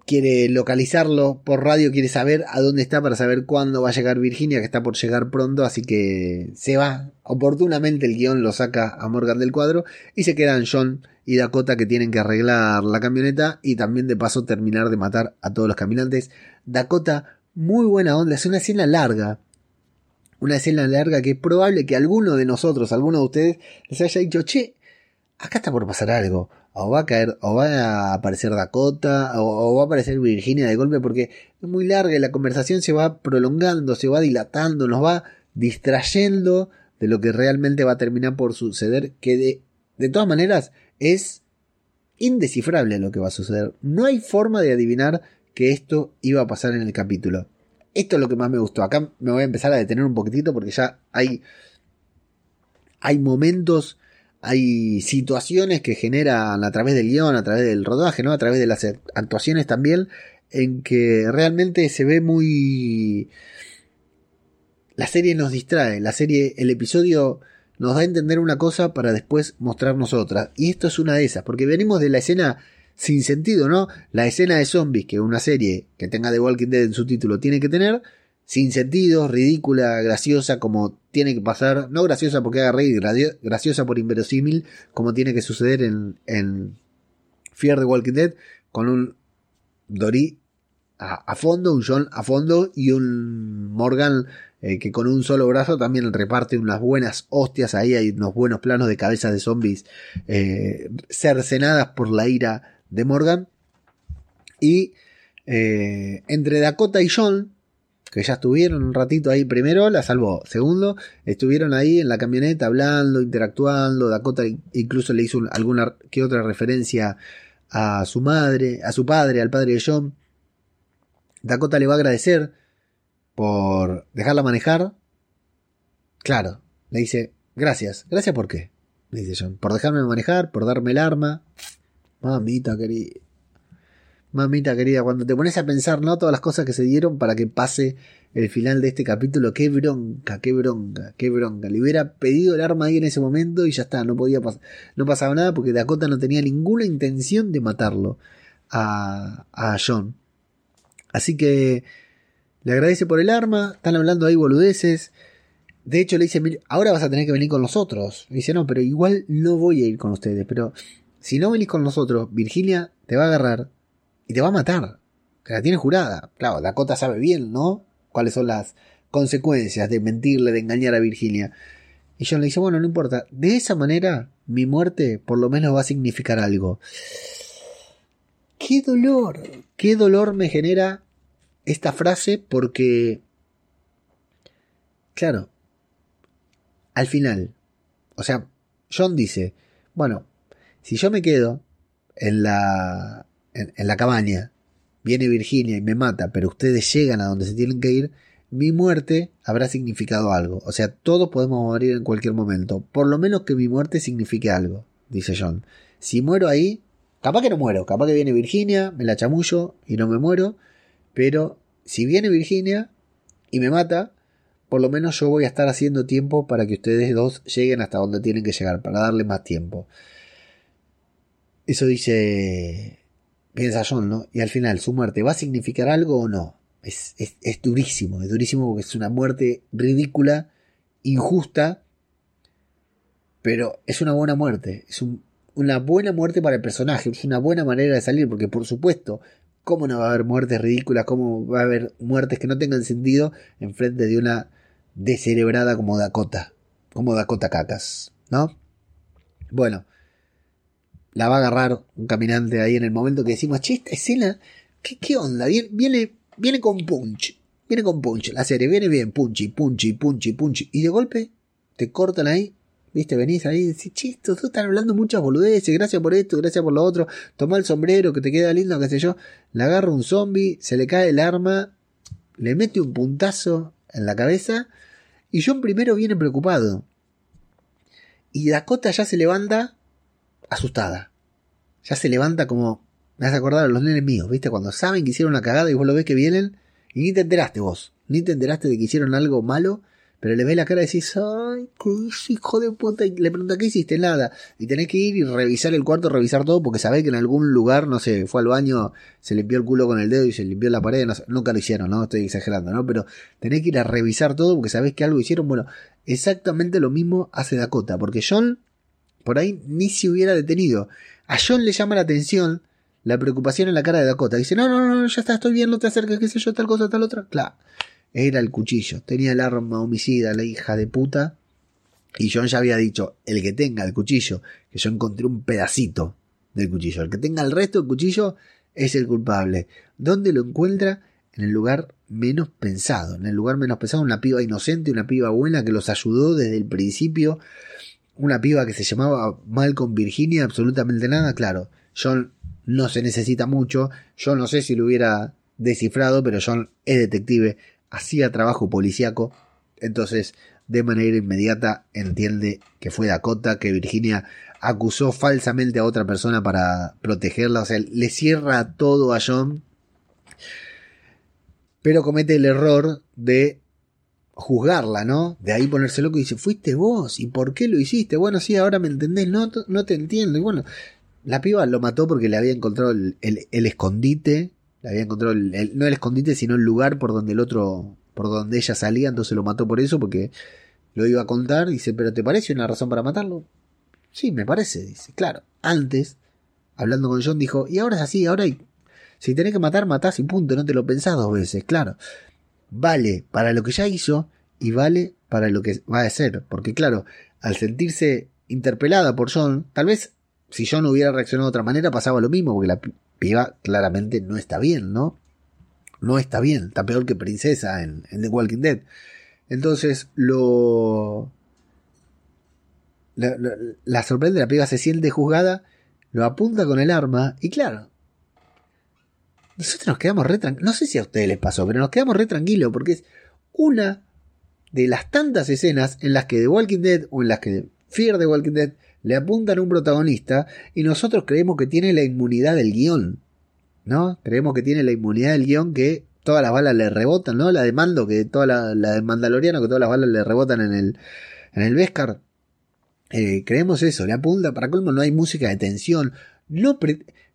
quiere localizarlo por radio, quiere saber a dónde está para saber cuándo va a llegar Virginia, que está por llegar pronto, así que se va. Oportunamente el guion lo saca a Morgan del cuadro y se quedan John y Dakota que tienen que arreglar la camioneta y también de paso terminar de matar a todos los caminantes. Dakota, muy buena onda, es una escena larga. Una escena larga que es probable que alguno de nosotros, alguno de ustedes, les haya dicho, che, acá está por pasar algo o va a caer, o va a aparecer Dakota, o, va a aparecer Virginia de golpe, porque es muy larga y la conversación se va prolongando, se va dilatando, nos va distrayendo de lo que realmente va a terminar por suceder, que de, de todas maneras es indescifrable lo que va a suceder. No hay forma de adivinar que esto iba a pasar en el capítulo. Esto es lo que más me gustó. Acá me voy a empezar a detener un poquitito porque ya hay, hay momentos hay situaciones que generan a través del guion, a través del rodaje, ¿no? A través de las actuaciones también, en que realmente se ve muy... La serie nos distrae, la serie, el episodio nos da a entender una cosa para después mostrarnos otra. Y esto es una de esas, porque venimos de la escena sin sentido, ¿no? La escena de zombies que una serie que tenga The Walking Dead en su título tiene que tener, sin sentido, ridícula, graciosa, como tiene que pasar, no graciosa porque haga reír, graciosa por inverosímil, como tiene que suceder en, en Fear the Walking Dead, con un Dory a, fondo, un John a fondo y un Morgan eh, que con un solo brazo también reparte unas buenas hostias, ahí hay unos buenos planos de cabezas de zombies eh, cercenadas por la ira de Morgan. Y eh, entre Dakota y John, que ya estuvieron un ratito ahí primero, la salvó. Segundo, estuvieron ahí en la camioneta hablando, interactuando. Dakota incluso le hizo alguna que otra referencia a su madre, a su padre, al padre de John. Dakota le va a agradecer por dejarla manejar. Claro, le dice, gracias. ¿Gracias por qué? Dice John. Por dejarme manejar, por darme el arma. Mamita querida. Mamita querida, cuando te pones a pensar, ¿no? Todas las cosas que se dieron para que pase el final de este capítulo, qué bronca, qué bronca, qué bronca. Le hubiera pedido el arma ahí en ese momento y ya está, no podía no pasaba nada porque Dakota no tenía ninguna intención de matarlo a, a John. Así que le agradece por el arma, están hablando ahí boludeces. De hecho le dice, ahora vas a tener que venir con nosotros. dice, no, pero igual no voy a ir con ustedes, pero si no venís con nosotros, Virginia te va a agarrar y te va a matar. Que la tiene jurada. Claro, Dakota sabe bien, ¿no? Cuáles son las consecuencias de mentirle, de engañar a Virginia. Y John le dice, bueno, no importa. De esa manera, mi muerte por lo menos va a significar algo. Qué dolor, qué dolor me genera esta frase porque, claro, al final, o sea, John dice, bueno, si yo me quedo en la en, la cabaña, viene Virginia y me mata, pero ustedes llegan a donde se tienen que ir, mi muerte habrá significado algo. O sea, todos podemos morir en cualquier momento. Por lo menos que mi muerte signifique algo, dice John. Si muero ahí, capaz que no muero, capaz que viene Virginia, me la chamullo y no me muero, pero si viene Virginia y me mata, por lo menos yo voy a estar haciendo tiempo para que ustedes dos lleguen hasta donde tienen que llegar, para darle más tiempo. Eso dice piensa John, ¿no? Y al final, ¿su muerte va a significar algo o no? Es, es, durísimo, es durísimo porque es una muerte ridícula, injusta, pero es una buena muerte, es una buena muerte para el personaje, es una buena manera de salir, porque por supuesto, ¿Cómo no va a haber muertes ridículas? ¿Cómo va a haber muertes que no tengan sentido en frente de una descerebrada como Dakota? Como Dakota Cacas, ¿no? Bueno, la va a agarrar un caminante ahí en el momento que decimos, che, escena, ¿qué, onda? Viene, viene, viene con punch. Viene con punch. La serie viene bien, punchy, punchy, punchy, punchy. Y de golpe te cortan ahí Viste, venís ahí y decís, chisto, tú están hablando muchas boludeces, gracias por esto, gracias por lo otro, toma el sombrero que te queda lindo, qué sé yo. Le agarra un zombie, se le cae el arma, le mete un puntazo en la cabeza y John primero viene preocupado. Y Dakota ya se levanta asustada. Ya se levanta como, me has acordado a los nenes míos, ¿viste? Cuando saben que hicieron una cagada y vos lo ves que vienen y ni te enteraste vos, ni te enteraste de que hicieron algo malo pero le ves la cara y decís, ay, qué hijo de puta. Y le pregunta, ¿qué hiciste? Nada. Y tenés que ir y revisar el cuarto, revisar todo, porque sabés que en algún lugar, no sé, fue al baño, se limpió el culo con el dedo y se limpió la pared. No nunca lo hicieron, ¿no? Estoy exagerando, ¿no? Pero tenés que ir a revisar todo porque sabés que algo hicieron. Bueno, exactamente lo mismo hace Dakota, porque John, por ahí, ni se hubiera detenido. A John le llama la atención la preocupación en la cara de Dakota. Dice, no, no, no, ya está, estoy bien, no te acerques, qué sé yo, tal cosa, tal otra. Claro era el cuchillo. Tenía el arma homicida, la hija de puta. Y John ya había dicho, el que tenga el cuchillo, que yo encontré un pedacito del cuchillo. El que tenga el resto del cuchillo es el culpable. ¿Dónde lo encuentra? En el lugar menos pensado. En el lugar menos pensado, una piba inocente, una piba buena que los ayudó desde el principio. Una piba que se llamaba Malcolm Virginia, absolutamente nada. Claro, John no se necesita mucho. Yo no sé si lo hubiera descifrado, pero John es detective, hacía trabajo policíaco, entonces de manera inmediata entiende que fue Dakota, que Virginia acusó falsamente a otra persona para protegerla, o sea, le cierra todo a John, pero comete el error de juzgarla, ¿no? De ahí ponerse loco y dice, fuiste vos, ¿y por qué lo hiciste? Bueno, sí, ahora me entendés, no, no te entiendo. Y bueno, la piba lo mató porque le había encontrado el escondite había encontrado el, no el escondite, sino el lugar por donde el otro, por donde ella salía, entonces lo mató por eso, porque lo iba a contar. Dice, ¿pero te parece una razón para matarlo? Sí, me parece, dice. Claro, antes, hablando con John, dijo, y ahora es así, ahora hay, si tenés que matar, matás y punto, no te lo pensás dos veces, claro. Vale para lo que ya hizo y vale para lo que va a hacer, porque claro, al sentirse interpelada por John, tal vez si John hubiera reaccionado de otra manera pasaba lo mismo, porque la, piba claramente no está bien, ¿no? No está bien, está peor que princesa en, The Walking Dead. Entonces, lo. La, la, sorprende, la piba se siente juzgada, lo apunta con el arma, y claro. Nosotros nos quedamos re tranquilos. No sé si a ustedes les pasó, pero nos quedamos re tranquilos porque es una de las tantas escenas en las que The Walking Dead o en las que Fear The Walking Dead le apuntan a un protagonista y nosotros creemos que tiene la inmunidad del guion. ¿No? Creemos que tiene la inmunidad del guion que todas las balas le rebotan, ¿no? La de Mando, que toda la, la de Mandaloriano, que todas las balas le rebotan en el, en el Beskar. Eh, creemos eso, le apunta, para colmo no hay música de tensión. No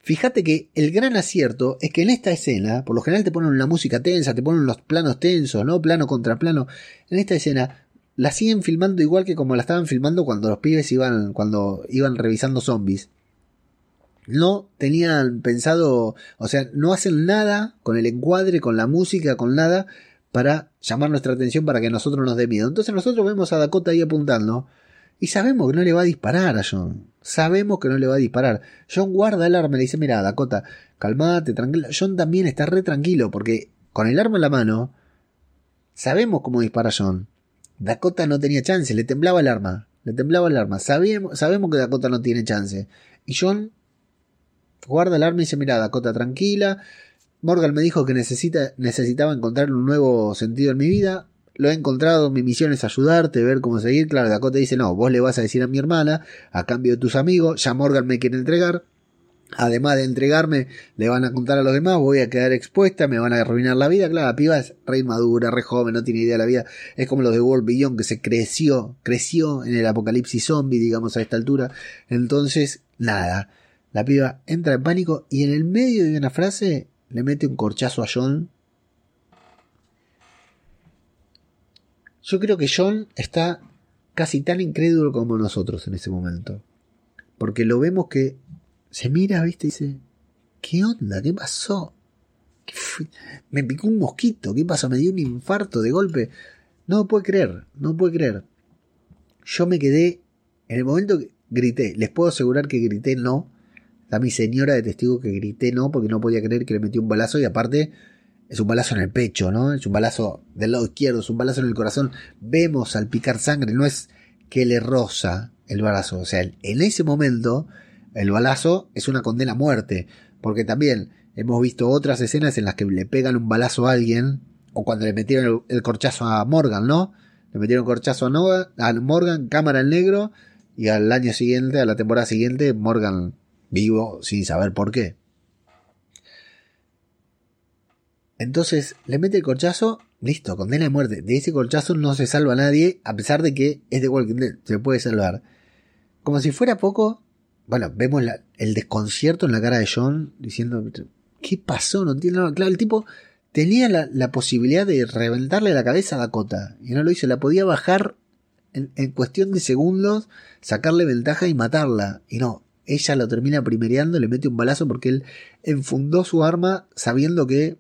Fíjate que el gran acierto es que en esta escena, por lo general te ponen la música tensa, te ponen los planos tensos, ¿no? Plano contra plano. En esta escena la siguen filmando igual que como la estaban filmando cuando los pibes iban, cuando iban revisando zombies. No tenían pensado, o sea, no hacen nada con el encuadre, con la música, con nada, para llamar nuestra atención para que nosotros nos dé miedo. Entonces nosotros vemos a Dakota ahí apuntando y sabemos que no le va a disparar a John. Sabemos que no le va a disparar. John guarda el arma y le dice, mira, Dakota, calmate, tranquila. John también está re tranquilo porque con el arma en la mano sabemos cómo dispara John. Dakota no tenía chance, le temblaba el arma, le temblaba el arma. Sabemos, sabemos que Dakota no tiene chance. Y John guarda el arma y dice, mira, Dakota tranquila. Morgan me dijo que necesita, necesitaba encontrar un nuevo sentido en mi vida. Lo he encontrado, mi misión es ayudarte, ver cómo seguir. Claro, Dakota dice, no, vos le vas a decir a mi hermana, a cambio de tus amigos, ya Morgan me quiere entregar además de entregarme, le van a contar a los demás, voy a quedar expuesta, me van a arruinar la vida. Claro, la piba es re madura, re joven, no tiene idea de la vida. Es como los de World Beyond, que se creció, creció en el apocalipsis zombie, digamos, a esta altura. Entonces, nada, la piba entra en pánico y en el medio de una frase le mete un corchazo a John. Yo creo que John está casi tan incrédulo como nosotros en ese momento. Porque lo vemos que se mira, viste, y dice, ¿qué onda? ¿Qué pasó? Me picó un mosquito, ¿qué pasa? Me dio un infarto de golpe. No puede creer, no puede creer. Yo me quedé, en el momento que grité, les puedo asegurar que grité no. Da mi señora de testigo que grité no, porque no podía creer que le metió un balazo y aparte es un balazo en el pecho, ¿no? Es un balazo del lado izquierdo, es un balazo en el corazón. Vemos salpicar sangre, no es que le roza el balazo. O sea, en ese momento, el balazo es una condena a muerte. Porque también hemos visto otras escenas en las que le pegan un balazo a alguien, o cuando le metieron el, corchazo a Morgan, ¿no? Le metieron corchazo a, a Morgan, cámara en negro, y al año siguiente, a la temporada siguiente, Morgan vivo sin saber por qué. Entonces le mete el corchazo, listo, condena de muerte. De ese corchazo no se salva nadie, a pesar de que es de Walking Dead, se puede salvar. Como si fuera poco, bueno, vemos el desconcierto en la cara de John diciendo, ¿qué pasó? No entiendo nada. Claro, el tipo tenía la, posibilidad de reventarle la cabeza a Dakota y no lo hizo, la podía bajar en, en, cuestión de segundos, sacarle ventaja y matarla. Y no, ella lo termina primereando, le mete un balazo porque él enfundó su arma sabiendo que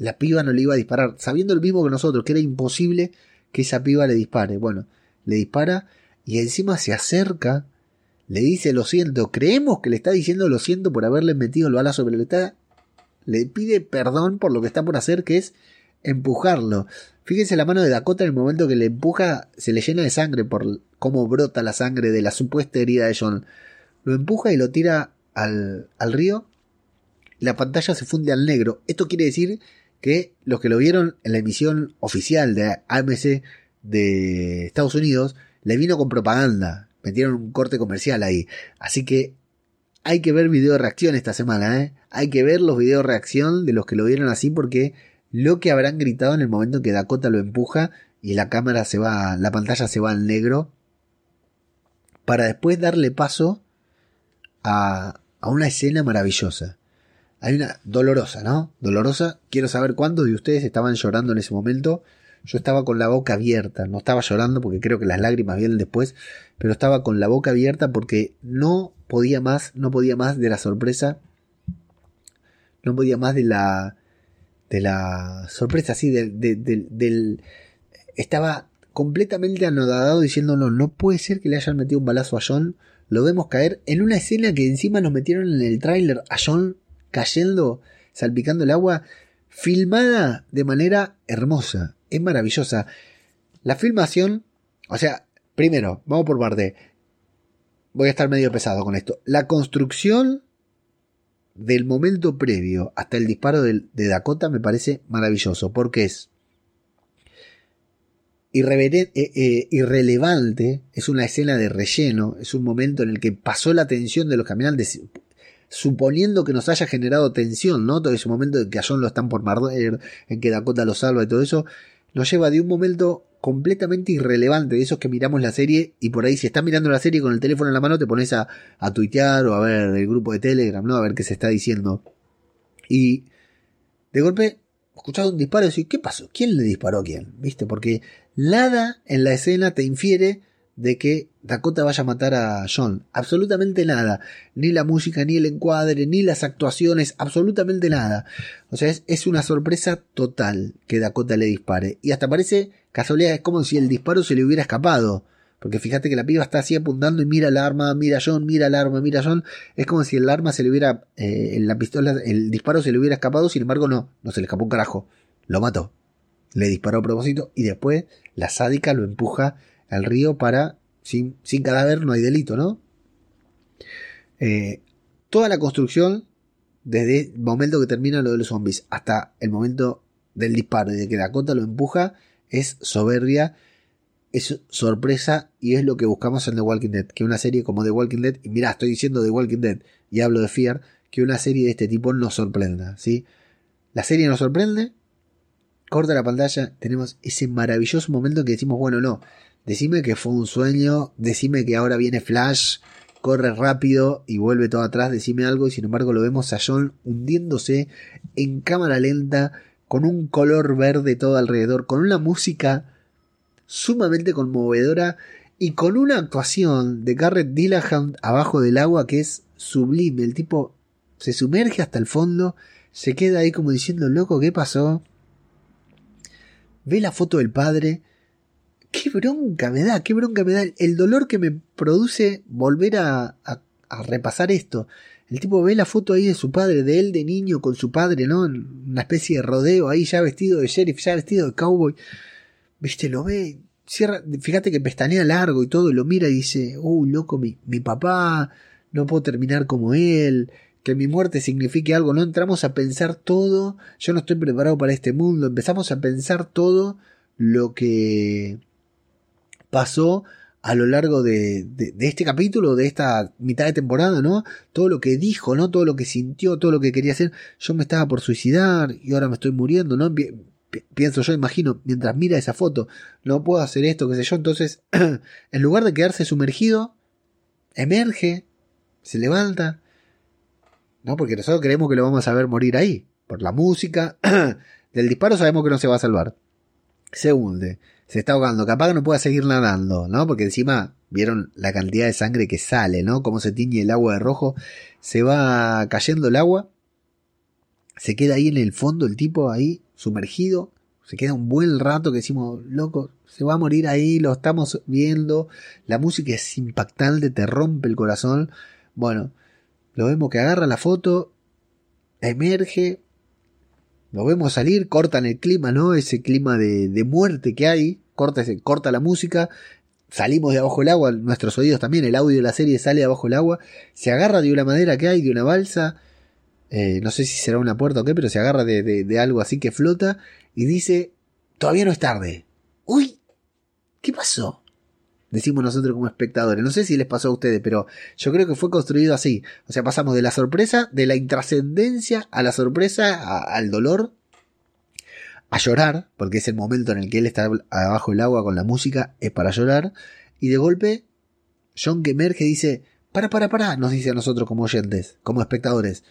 la piba no le iba a disparar, sabiendo el mismo que nosotros, que era imposible que esa piba le dispare. Bueno, le dispara y encima se acerca, le dice lo siento, creemos que le está diciendo lo siento por haberle metido el balazo, pero le está, le pide perdón por lo que está por hacer, que es empujarlo. Fíjense la mano de Dakota en el momento que le empuja, se le llena de sangre por cómo brota la sangre de la supuesta herida de John. Lo empuja y lo tira al, al río. La pantalla se funde al negro. Esto quiere decir que los que lo vieron en la emisión oficial de AMC de Estados Unidos, le vino con propaganda. Metieron un corte comercial ahí. Así que hay que ver video de reacción esta semana, ¿eh? Hay que ver los videos de reacción de los que lo vieron así porque lo que habrán gritado en el momento en que Dakota lo empuja y la cámara se va, la pantalla se va al negro para después darle paso a, a una escena maravillosa. Hay una dolorosa, ¿no? Dolorosa. Quiero saber cuántos de ustedes estaban llorando en ese momento. Yo estaba con la boca abierta. No estaba llorando porque creo que las lágrimas vienen después. Pero estaba con la boca abierta porque no podía más, no podía más de la sorpresa. No podía más de la. de la sorpresa, así, del. del estaba completamente anodado diciéndolo. No puede ser que le hayan metido un balazo a John. Lo vemos caer en una escena que encima nos metieron en el tráiler a John cayendo, salpicando el agua, filmada de manera hermosa, es maravillosa. La filmación, o sea, primero, vamos por parte. Voy a estar medio pesado con esto. La construcción del momento previo hasta el disparo de, Dakota me parece maravilloso, porque es eh, eh, irrelevante, es una escena de relleno, es un momento en el que pasó la atención de los caminantes, suponiendo que nos haya generado tensión, ¿no? Todo ese momento en que a John lo están por morder, en que Dakota lo salva y todo eso, nos lleva de un momento completamente irrelevante de esos que miramos la serie y por ahí si estás mirando la serie con el teléfono en la mano te pones a, a tuitear o a ver el grupo de Telegram, ¿no? A ver qué se está diciendo. Y de golpe escuchas un disparo y decís, ¿qué pasó? ¿Quién le disparó a quién? ¿Viste? Porque nada en la escena te infiere de que Dakota vaya a matar a John. Absolutamente nada. Ni la música, ni el encuadre, ni las actuaciones, absolutamente nada. O sea, es, una sorpresa total que Dakota le dispare. Y hasta parece casualidad, es como si el disparo se le hubiera escapado. Porque fíjate que la piba está así apuntando y mira el arma, mira John, mira el arma, mira John. Es como si el arma se le hubiera, eh, la pistola, el disparo se le hubiera escapado, sin embargo no, no se le escapó un carajo. Lo mató. Le disparó a propósito y después la sádica lo empuja al río para, sin, cadáver no hay delito, ¿no? Eh, toda la construcción, desde el momento que termina lo de los zombies hasta el momento del disparo y de que Dakota lo empuja, es soberbia, es sorpresa y es lo que buscamos en The Walking Dead. Que una serie como The Walking Dead, y mira, estoy diciendo The Walking Dead y hablo de Fear, que una serie de este tipo nos sorprenda, ¿sí? La serie nos sorprende, corta la pantalla, tenemos ese maravilloso momento que decimos, bueno, no, Decime que fue un sueño, decime que ahora viene Flash, corre rápido y vuelve todo atrás, decime algo y sin embargo lo vemos a John hundiéndose en cámara lenta con un color verde todo alrededor, con una música sumamente conmovedora y con una actuación de Garrett Dillahunt abajo del agua que es sublime. El tipo se sumerge hasta el fondo, se queda ahí como diciendo, loco, ¿qué pasó? Ve la foto del padre. Qué bronca me da, qué bronca me da. El dolor que me produce volver a, repasar esto. El tipo ve la foto ahí de su padre, de él de niño con su padre, ¿no? Una especie de rodeo ahí, ya vestido de sheriff, ya vestido de cowboy. Viste, lo ve, cierra, fíjate que pestanea largo y todo, lo mira y dice, uh, loco, mi, mi papá, no puedo terminar como él, que mi muerte signifique algo, no entramos a pensar todo, yo no estoy preparado para este mundo, empezamos a pensar todo lo que pasó a lo largo de, este capítulo, de esta mitad de temporada, ¿no? Todo lo que dijo, ¿no? Todo lo que sintió, todo lo que quería hacer. Yo me estaba por suicidar y ahora me estoy muriendo, ¿no? pienso yo, imagino, mientras mira esa foto, no puedo hacer esto, qué sé yo. Entonces, en lugar de quedarse sumergido, emerge, se levanta, ¿no? Porque nosotros creemos que lo vamos a ver morir ahí. Por la música. Del disparo sabemos que no se va a salvar. Se hunde. Se está ahogando. Capaz que no pueda seguir nadando, ¿no? Porque encima vieron la cantidad de sangre que sale, ¿no? Cómo se tiñe el agua de rojo. Se va cayendo el agua. Se queda ahí en el fondo el tipo ahí sumergido. Se queda un buen rato que decimos, loco, se va a morir ahí, lo estamos viendo. La música es impactante, te rompe el corazón. Bueno, lo vemos que agarra la foto, emerge, lo vemos salir, cortan el clima, ¿no? Ese clima de, de muerte que hay, corta, corta la música, salimos de abajo del agua, nuestros oídos también, el audio de la serie sale de abajo del agua, se agarra de una madera que hay, de una balsa, eh, no sé si será una puerta o qué, pero se agarra de, de, de algo así que flota y dice, todavía no es tarde. Uy, ¿qué pasó? Decimos nosotros como espectadores. No sé si les pasó a ustedes, pero yo creo que fue construido así. O sea, pasamos de la sorpresa, de la intrascendencia a la sorpresa, al dolor, a llorar, porque es el momento en el que él está abajo del agua con la música, es para llorar, y de golpe, John que emerge dice, para, para, para, nos dice a nosotros como oyentes, como espectadores,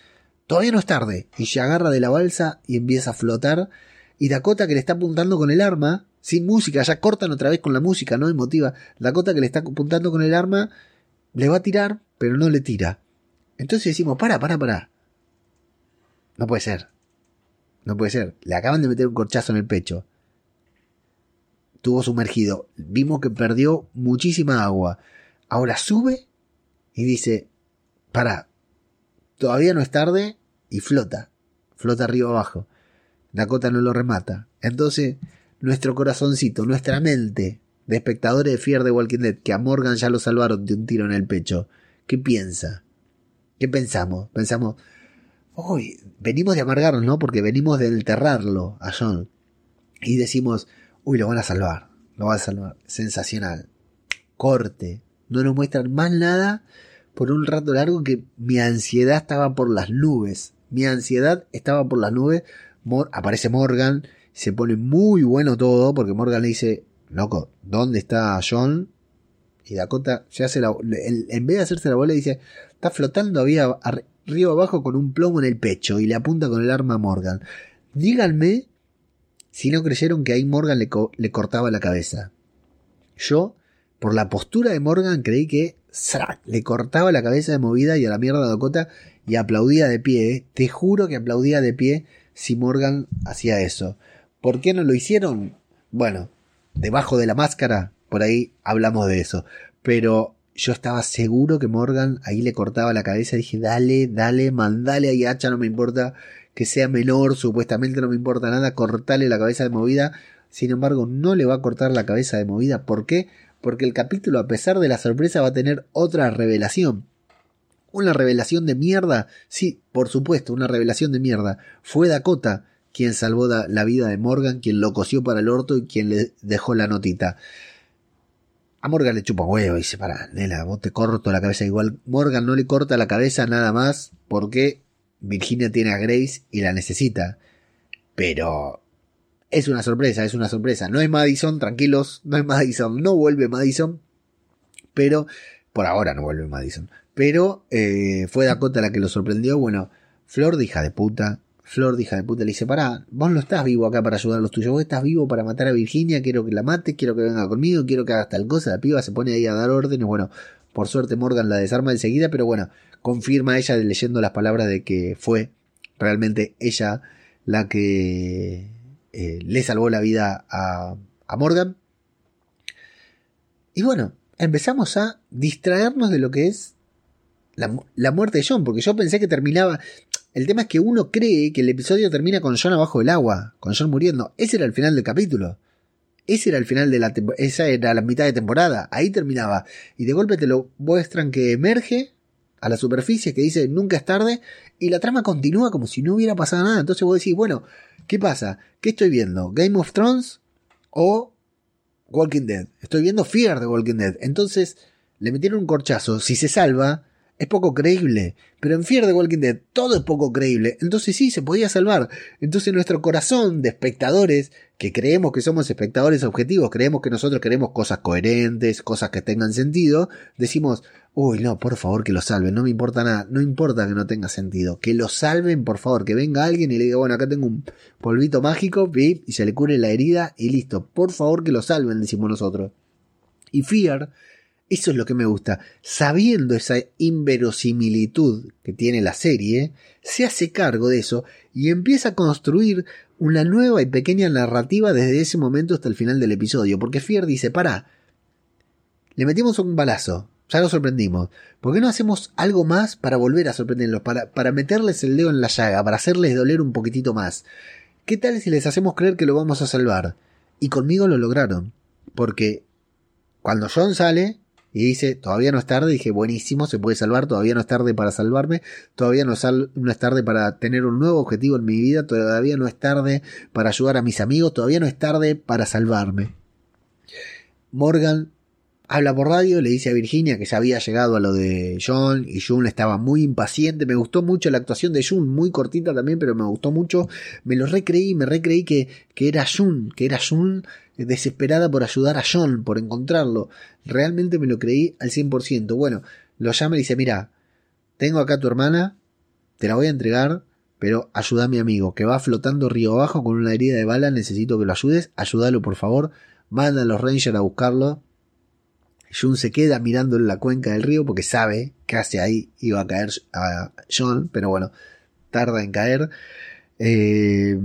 todavía no es tarde, y se agarra de la balsa y empieza a flotar, y Dakota que le está apuntando con el arma, sin música, ya cortan otra vez con la música, ¿no? Emotiva. Dakota que le está apuntando con el arma, le va a tirar, pero no le tira. Entonces decimos, para, para, para. No puede ser. No puede ser. Le acaban de meter un corchazo en el pecho. Tuvo sumergido. Vimos que perdió muchísima agua. Ahora sube y dice, para, todavía no es tarde y flota. Flota arriba abajo. Dakota no lo remata. Entonces, nuestro corazoncito, nuestra mente de espectadores de Fear de Walking Dead, que a Morgan ya lo salvaron de un tiro en el pecho, ¿qué piensa? ¿Qué pensamos? Pensamos, uy, venimos de amargarnos, ¿no? Porque venimos de enterrarlo a John. Y decimos, uy, lo van a salvar, lo van a salvar. Sensacional. Corte. No nos muestran más nada por un rato largo que mi ansiedad estaba por las nubes. Mi ansiedad estaba por las nubes. aparece Morgan se pone muy bueno todo porque Morgan le dice, loco, ¿dónde está John? Y Dakota se hace la, en vez de hacerse la bola dice, está flotando había arriba abajo con un plomo en el pecho y le apunta con el arma a Morgan. Díganme si no creyeron que ahí Morgan le, le cortaba la cabeza. Yo, por la postura de Morgan, creí que le cortaba la cabeza de movida y a la mierda a Dakota y aplaudía de pie. ¿eh? Te juro que aplaudía de pie si Morgan hacía eso. ¿Por qué no lo hicieron? Bueno, debajo de la máscara, por ahí hablamos de eso. Pero yo estaba seguro que Morgan ahí le cortaba la cabeza. Dije, dale, dale, mandale ahí hacha, no me importa que sea menor, supuestamente no me importa nada, cortale la cabeza de movida. Sin embargo, no le va a cortar la cabeza de movida. ¿Por qué? Porque el capítulo, a pesar de la sorpresa, va a tener otra revelación. ¿Una revelación de mierda? Sí, por supuesto, una revelación de mierda. Fue Dakota quien salvó la vida de Morgan, quien lo cosió para el orto y quien le dejó la notita. A Morgan le chupa huevo y dice, para, Nela, vos te corto la cabeza igual. Morgan no le corta la cabeza nada más porque Virginia tiene a Grace y la necesita. Pero es una sorpresa, es una sorpresa. No es Madison, tranquilos, no es Madison, no vuelve Madison. Pero, por ahora no vuelve Madison. Pero eh, fue Dakota la que lo sorprendió. Bueno, Flor de hija de puta, Flor de hija de puta le dice, pará, vos no estás vivo acá para ayudar a los tuyos, vos estás vivo para matar a Virginia, quiero que la mate, quiero que venga conmigo, quiero que hagas tal cosa, la piba se pone ahí a dar órdenes, bueno, por suerte Morgan la desarma enseguida, pero bueno, confirma ella leyendo las palabras de que fue realmente ella la que eh, le salvó la vida a, a Morgan. Y bueno, empezamos a distraernos de lo que es la, la, muerte de John, porque yo pensé que terminaba. El tema es que uno cree que el episodio termina con John abajo del agua, con John muriendo. Ese era el final del capítulo. Ese era el final de la esa era la mitad de temporada. Ahí terminaba. Y de golpe te lo muestran que emerge a la superficie, que dice nunca es tarde, y la trama continúa como si no hubiera pasado nada. Entonces vos decís, bueno, ¿qué pasa? ¿Qué estoy viendo? ¿Game of Thrones o Walking Dead? Estoy viendo Fear de Walking Dead. Entonces le metieron un corchazo. Si se salva, es poco creíble. Pero en Fear de Walking Dead todo es poco creíble. Entonces sí, se podía salvar. Entonces nuestro corazón de espectadores, que creemos que somos espectadores objetivos, creemos que nosotros queremos cosas coherentes, cosas que tengan sentido, decimos, uy, no, por favor que lo salven, no me importa nada, no importa que no tenga sentido, que lo salven, por favor, que venga alguien y le diga, bueno, acá tengo un polvito mágico y se le cure la herida y listo, por favor que lo salven, decimos nosotros. Y Fear eso es lo que me gusta. Sabiendo esa inverosimilitud que tiene la serie, se hace cargo de eso y empieza a construir una nueva y pequeña narrativa desde ese momento hasta el final del episodio. Porque Fier dice, para, le metimos un balazo, ya lo sorprendimos. ¿Por qué no hacemos algo más para volver a sorprenderlos? Para, para meterles el dedo en la llaga, para hacerles doler un poquitito más. ¿Qué tal si les hacemos creer que lo vamos a salvar? Y conmigo lo lograron. Porque cuando John sale, y dice, todavía no es tarde, dije, buenísimo, se puede salvar, todavía no es tarde para salvarme, todavía no, no, es tarde para tener un nuevo objetivo en mi vida, todavía no es tarde para ayudar a mis amigos, todavía no es tarde para salvarme. Morgan habla por radio, le dice a Virginia que ya había llegado a lo de John y June estaba muy impaciente. Me gustó mucho la actuación de June, muy cortita también, pero me gustó mucho. Me lo recreí, me recreí que, que era June, que era June desesperada por ayudar a John, por encontrarlo. Realmente me lo creí al 100%. Bueno, lo llama y dice, mira, tengo acá a tu hermana, te la voy a entregar, pero ayuda a mi amigo, que va flotando río abajo con una herida de bala, necesito que lo ayudes, ayúdalo por favor, manda a los Rangers a buscarlo. Jun se queda mirando en la cuenca del río porque sabe que hacia ahí iba a caer a John, pero bueno, tarda en caer. Eh,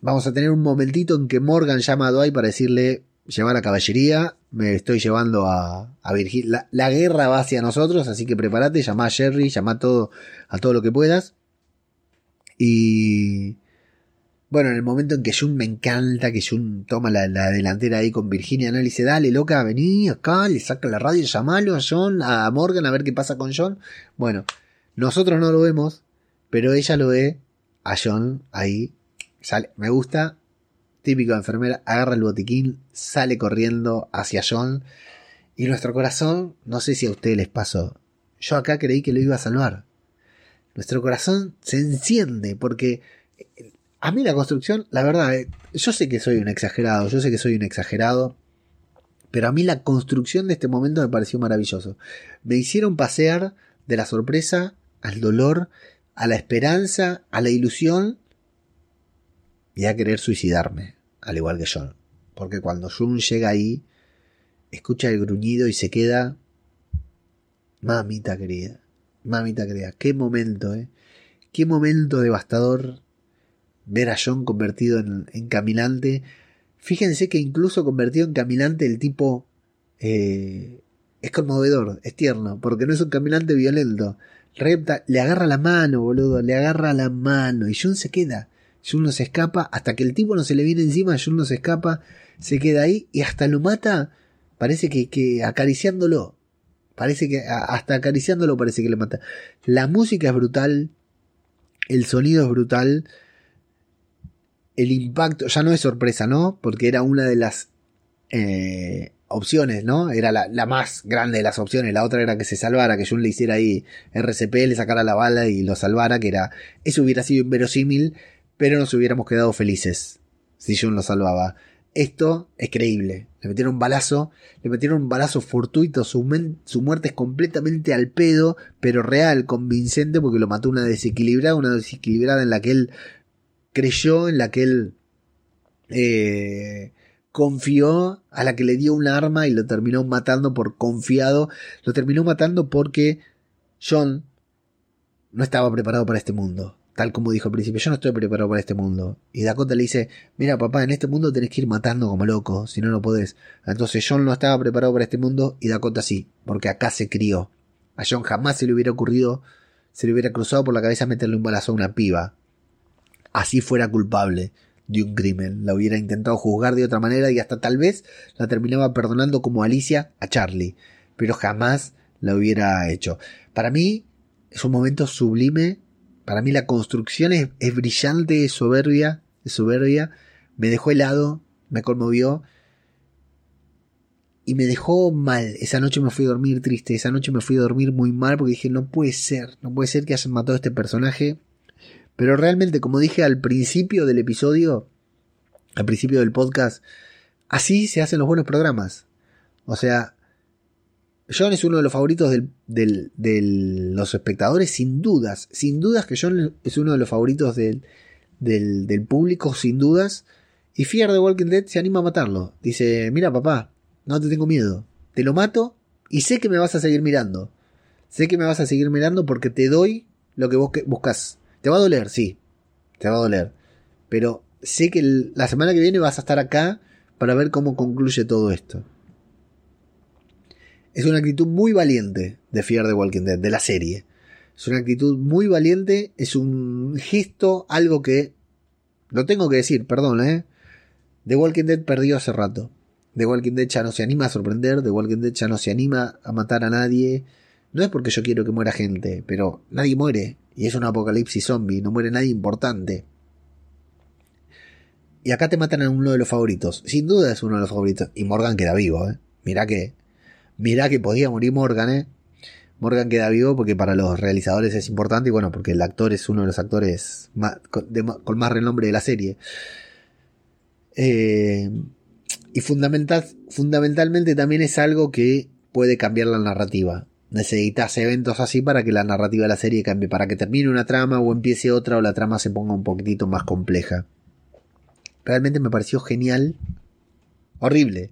vamos a tener un momentito en que Morgan llama a Dwight para decirle llevar a caballería, me estoy llevando a, a Virgil. La, guerra va hacia nosotros, así que prepárate, llama a Jerry, llama a todo, a todo lo que puedas. Y bueno, en el momento en que Jun me encanta, que Jun toma la, delantera ahí con Virginia, ¿no? Le dice, dale, loca, vení acá, le saca la radio, llamalo a John, a Morgan, a ver qué pasa con John. Bueno, nosotros no lo vemos, pero ella lo ve a John ahí Sale, me gusta. Típico de enfermera, agarra el botiquín, sale corriendo hacia John. Y nuestro corazón, no sé si a ustedes les pasó. Yo acá creí que lo iba a salvar. Nuestro corazón se enciende porque a mí la construcción, la verdad, eh, yo sé que soy un exagerado, yo sé que soy un exagerado, pero a mí la construcción de este momento me pareció maravilloso. Me hicieron pasear de la sorpresa al dolor, a la esperanza, a la ilusión y a querer suicidarme, al igual que John. Porque cuando Jun llega ahí, escucha el gruñido y se queda... Mamita querida, mamita querida, qué momento, ¿eh? Qué momento devastador ver a John convertido en, caminante. Fíjense que incluso convertido en caminante el tipo eh, es conmovedor, es tierno, porque no es un caminante violento. Repta, le agarra la mano, boludo, le agarra la mano y John se queda. Jun no se escapa, hasta que el tipo no se le viene encima, Jun no se escapa, se queda ahí y hasta lo mata, parece que, que acariciándolo, parece que hasta acariciándolo parece que le mata. La música es brutal, el sonido es brutal, el impacto, ya no es sorpresa, ¿no? Porque era una de las eh, opciones, ¿no? Era la, más grande de las opciones. La otra era que se salvara, que Jun le hiciera ahí RCP, le sacara la bala y lo salvara, que era. Eso hubiera sido inverosímil pero nos hubiéramos quedado felices si Jun lo salvaba. Esto es creíble. Le metieron un balazo, le metieron un balazo fortuito, su, muerte es completamente al pedo, pero real, convincente, porque lo mató una desequilibrada, una desequilibrada en la que él creyó, en la que él eh, confió, a la que le dio un arma y lo terminó matando por confiado. Lo terminó matando porque John no estaba preparado para este mundo tal como dijo al principio, yo no estoy preparado para este mundo. Y Dakota le dice, mira papá, en este mundo tenés que ir matando como loco, si no, no podés. Entonces John no estaba preparado para este mundo y Dakota sí, porque acá se crió. A John jamás se le hubiera ocurrido, se le hubiera cruzado por la cabeza meterle un balazo a una piba. Así fuera culpable de un crimen. La hubiera intentado juzgar de otra manera y hasta tal vez la terminaba perdonando como Alicia a Charlie. Pero jamás la hubiera hecho. Para mí es un momento sublime para mí la construcción es, brillante, es soberbia, es soberbia. Me dejó helado, me conmovió y me dejó mal. Esa noche me fui a dormir triste, esa noche me fui a dormir muy mal porque dije, no puede ser, no puede ser que hayan matado a este personaje. Pero realmente, como dije al principio del episodio, al principio del podcast, así se hacen los buenos programas. O sea, John es uno de los favoritos de los espectadores, sin dudas. Sin dudas que John es uno de los favoritos del, del, público, sin dudas. Y Fear de Walking Dead se anima a matarlo. Dice, mira papá, no te tengo miedo. Te lo mato y sé que me vas a seguir mirando. Sé que me vas a seguir mirando porque te doy lo que vos buscas. Te va a doler, sí. Te va a doler. Pero sé que la semana que viene vas a estar acá para ver cómo concluye todo esto. Es una actitud muy valiente de Fear the Walking Dead, de la serie. Es una actitud muy valiente, es un gesto, algo que... Lo tengo que decir, perdón, ¿eh? The Walking Dead perdió hace rato. The Walking Dead ya no se anima a sorprender, The Walking Dead ya no se anima a matar a nadie. No es porque yo quiero que muera gente, pero nadie muere. Y es un apocalipsis zombie, no muere nadie importante. Y acá te matan a uno de los favoritos. Sin duda es uno de los favoritos. Y Morgan queda vivo, ¿eh? Mirá que mirá que podía morir Morgan, ¿eh? Morgan queda vivo porque para los realizadores es importante y bueno, porque el actor es uno de los actores con, más renombre de la serie. Eh, y fundamental, fundamentalmente también es algo que puede cambiar la narrativa. Necesitas eventos así para que la narrativa de la serie cambie, para que termine una trama o empiece otra o la trama se ponga un poquitito más compleja. Realmente me pareció genial. Horrible,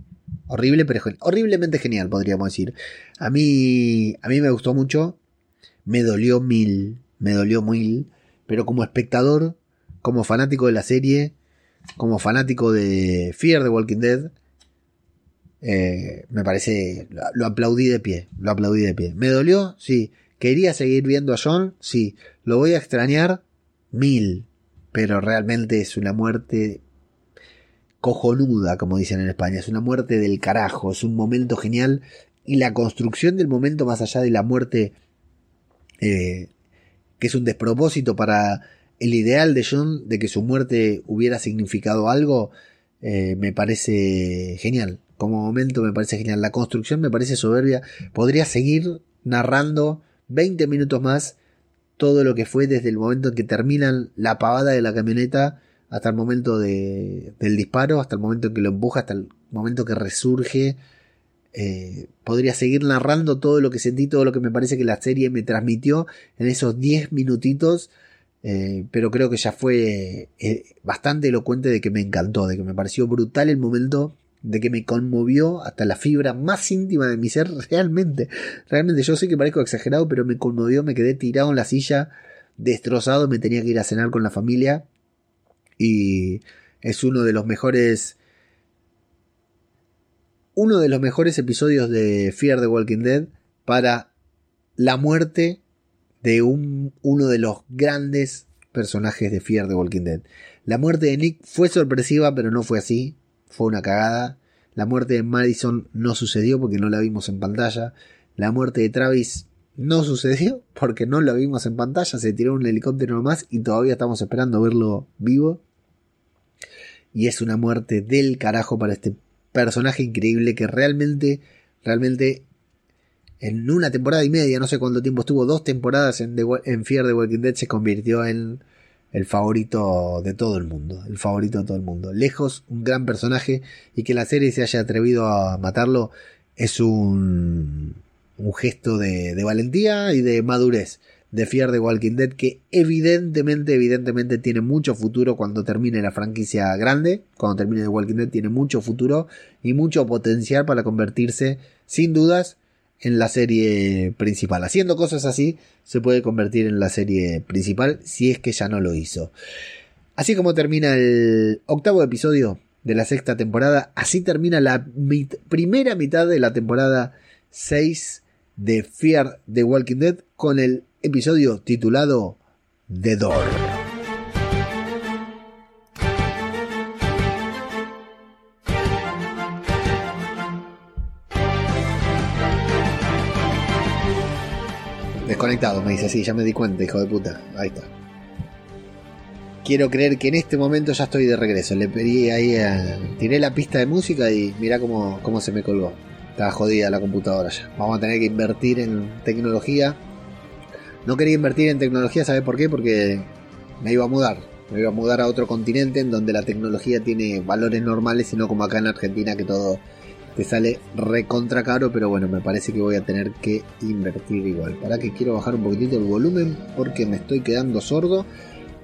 Horrible, pero horriblemente genial, podríamos decir. A mí, a mí me gustó mucho. Me dolió mil. Me dolió mil. Pero como espectador, como fanático de la serie, como fanático de Fear the Walking Dead, eh, me parece. Lo aplaudí de pie. Lo aplaudí de pie. ¿Me dolió? Sí. ¿Quería seguir viendo a John? Sí. ¿Lo voy a extrañar? Mil. Pero realmente es una muerte cojonuda, como dicen en España. Es una muerte del carajo, es un momento genial. Y la construcción del momento, más allá de la muerte, eh, que es un despropósito para el ideal de John de que su muerte hubiera significado algo, eh, me parece genial. Como momento me parece genial. La construcción me parece soberbia. Podría seguir narrando 20 minutos más todo lo que fue desde el momento en que terminan la pavada de la camioneta hasta el momento de, del disparo, hasta el momento en que lo empuja, hasta el momento que resurge. Eh, podría seguir narrando todo lo que sentí, todo lo que me parece que la serie me transmitió en esos 10 minutitos, eh, pero creo que ya fue eh, bastante elocuente de que me encantó, de que me pareció brutal el momento, de que me conmovió hasta la fibra más íntima de mi ser, realmente, realmente yo sé que parezco exagerado, pero me conmovió, me quedé tirado en la silla, destrozado, me tenía que ir a cenar con la familia y es uno de los mejores uno de los mejores episodios de Fear the Walking Dead para la muerte de un, uno de los grandes personajes de Fear the Walking Dead. La muerte de Nick fue sorpresiva, pero no fue así. Fue una cagada. La muerte de Madison no sucedió porque no la vimos en pantalla. La muerte de Travis no sucedió porque no la vimos en pantalla. Se tiró un helicóptero nomás y todavía estamos esperando verlo vivo. Y es una muerte del carajo para este personaje increíble que realmente, realmente en una temporada y media, no sé cuánto tiempo estuvo, dos temporadas en, en Fear the Walking Dead se convirtió en el favorito de todo el mundo, el favorito de todo el mundo. Lejos, un gran personaje y que la serie se haya atrevido a matarlo es un, un gesto de, de valentía y de madurez de Fear the Walking Dead que evidentemente, evidentemente tiene mucho futuro cuando termine la franquicia grande, cuando termine The Walking Dead tiene mucho futuro y mucho potencial para convertirse sin dudas en la serie principal. Haciendo cosas así, se puede convertir en la serie principal si es que ya no lo hizo. Así como termina el octavo episodio de la sexta temporada, así termina la primera mitad de la temporada 6 de Fear the Walking Dead con el episodio titulado The Door. Me dice, sí, ya me di cuenta, hijo de puta. Ahí está. Quiero creer que en este momento ya estoy de regreso. Le pedí ahí, a... tiré la pista de música y mirá cómo, cómo se me colgó. Estaba jodida la computadora ya. Vamos a tener que invertir en tecnología. No quería invertir en tecnología, ¿sabes por qué? Porque me iba a mudar. Me iba a mudar a otro continente en donde la tecnología tiene valores normales y no como acá en Argentina que todo te sale recontra caro, pero bueno, me parece que voy a tener que invertir igual. Para que quiero bajar un poquitito el volumen porque me estoy quedando sordo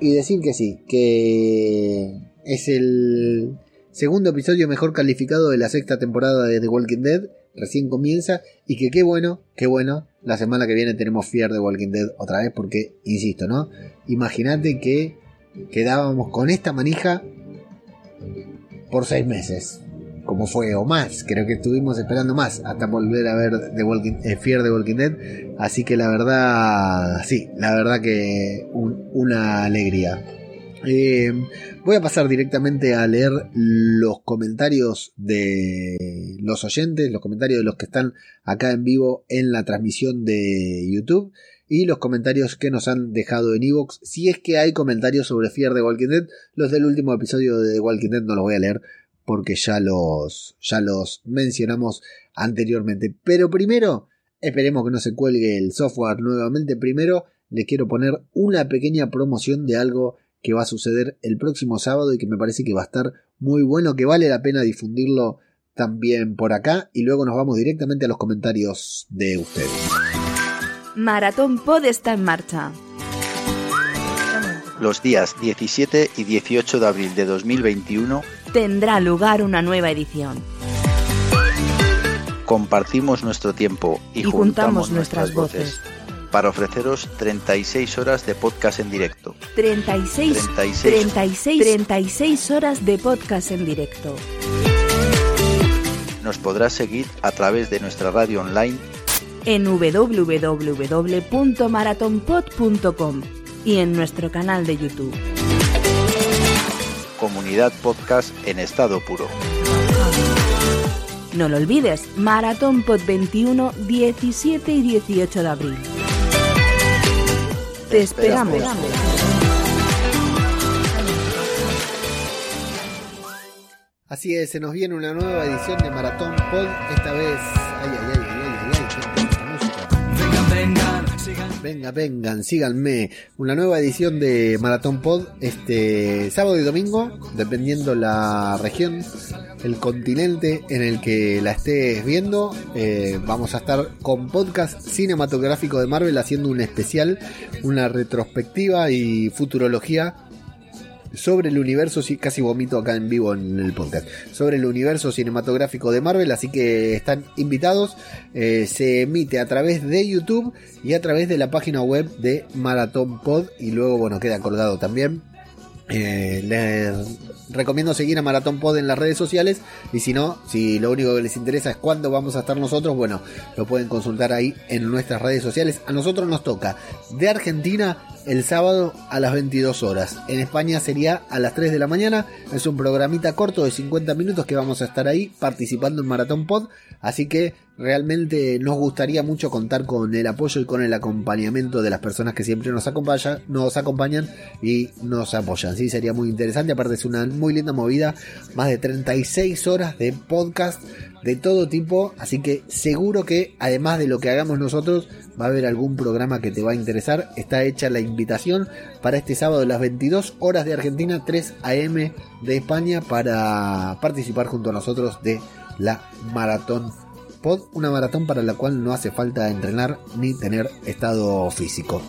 y decir que sí, que es el segundo episodio mejor calificado de la sexta temporada de The Walking Dead. Recién comienza y que qué bueno, qué bueno. La semana que viene tenemos Fear de Walking Dead otra vez porque, insisto, ¿no? Imagínate que quedábamos con esta manija por seis meses como fue o más. Creo que estuvimos esperando más hasta volver a ver The Walking, eh, Fear the Walking Dead. Así que la verdad, sí, la verdad que una alegría. Eh, voy a pasar directamente a leer los comentarios de los oyentes, los comentarios de los que están acá en vivo en la transmisión de YouTube y los comentarios que nos han dejado en Evox. Si es que hay comentarios sobre Fear the Walking Dead, los del último episodio de The Walking Dead no los voy a leer porque ya los, ya los mencionamos anteriormente. Pero primero, esperemos que no se cuelgue el software nuevamente. Primero, le quiero poner una pequeña promoción de algo que va a suceder el próximo sábado y que me parece que va a estar muy bueno, que vale la pena difundirlo también por acá. Y luego nos vamos directamente a los comentarios de ustedes. Maratón Pod está en marcha los días 17 y 18 de abril de 2021 tendrá lugar una nueva edición. Compartimos nuestro tiempo y, juntamos, nuestras voces. para ofreceros 36 horas de podcast en directo. 36, 36, 36, 36 horas de podcast en directo. Nos podrás seguir a través de nuestra radio online en www.maratonpod.com y en nuestro canal de YouTube. Comunidad Podcast en estado puro. No lo olvides, Maratón Pod 21, 17 y 18 de abril. Te esperamos. Así es, se nos viene una nueva edición de Maratón Pod, esta vez... Ay, ay, ay, ay, ay, ay, Vengan, vengan. Venga, vengan, síganme. Una nueva edición de Maratón Pod este sábado y domingo, dependiendo la región, el continente en el que la estés viendo. Eh, vamos a estar con podcast cinematográfico de Marvel haciendo un especial, una retrospectiva y futurología sobre el universo, casi vomito acá en vivo en el podcast, sobre el universo cinematográfico de Marvel, así que están invitados, eh, se emite a través de YouTube y a través de la página web de Marathon Pod y luego, bueno, queda colgado también. Eh, les recomiendo seguir a Maratón Pod en las redes sociales y si no, si lo único que les interesa es cuándo vamos a estar nosotros, bueno, lo pueden consultar ahí en nuestras redes sociales. A nosotros nos toca de Argentina el sábado a las 22 horas. En España sería a las 3 de la mañana. Es un programita corto de 50 minutos que vamos a estar ahí participando en Maratón Pod. Así que realmente nos gustaría mucho contar con el apoyo y con el acompañamiento de las personas que siempre nos, acompañan, nos acompañan y nos apoyan. Sí, sería muy interesante. Aparte es una muy linda movida. Más de 36 horas de podcast de todo tipo. Así que seguro que además de lo que hagamos nosotros, va a haber algún programa que te va a interesar. Está hecha la invitación para este sábado a las 22 horas de Argentina, 3 am de España, para participar junto a nosotros de la maratón pod. Una maratón para la cual no hace falta entrenar ni tener estado físico.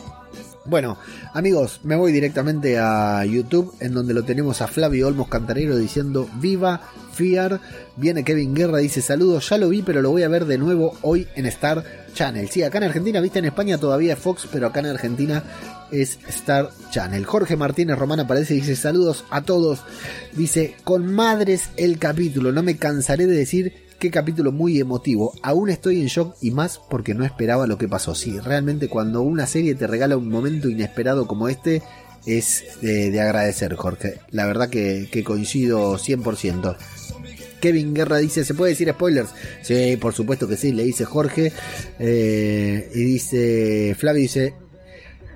Bueno, amigos, me voy directamente a YouTube, en donde lo tenemos a Flavio Olmos Cantarero diciendo: ¡Viva Fear. Viene Kevin Guerra, dice saludos, ya lo vi, pero lo voy a ver de nuevo hoy en Star Channel. Sí, acá en Argentina, viste, en España todavía es Fox, pero acá en Argentina es Star Channel. Jorge Martínez Román aparece y dice saludos a todos. Dice, con madres el capítulo, no me cansaré de decir qué capítulo muy emotivo. Aún estoy en shock y más porque no esperaba lo que pasó. Sí, realmente cuando una serie te regala un momento inesperado como este, es de, agradecer, Jorge. La verdad que, coincido 100%. Kevin Guerra dice, ¿se puede decir spoilers? Sí, por supuesto que sí, le dice Jorge. Eh, y dice, Flavio dice,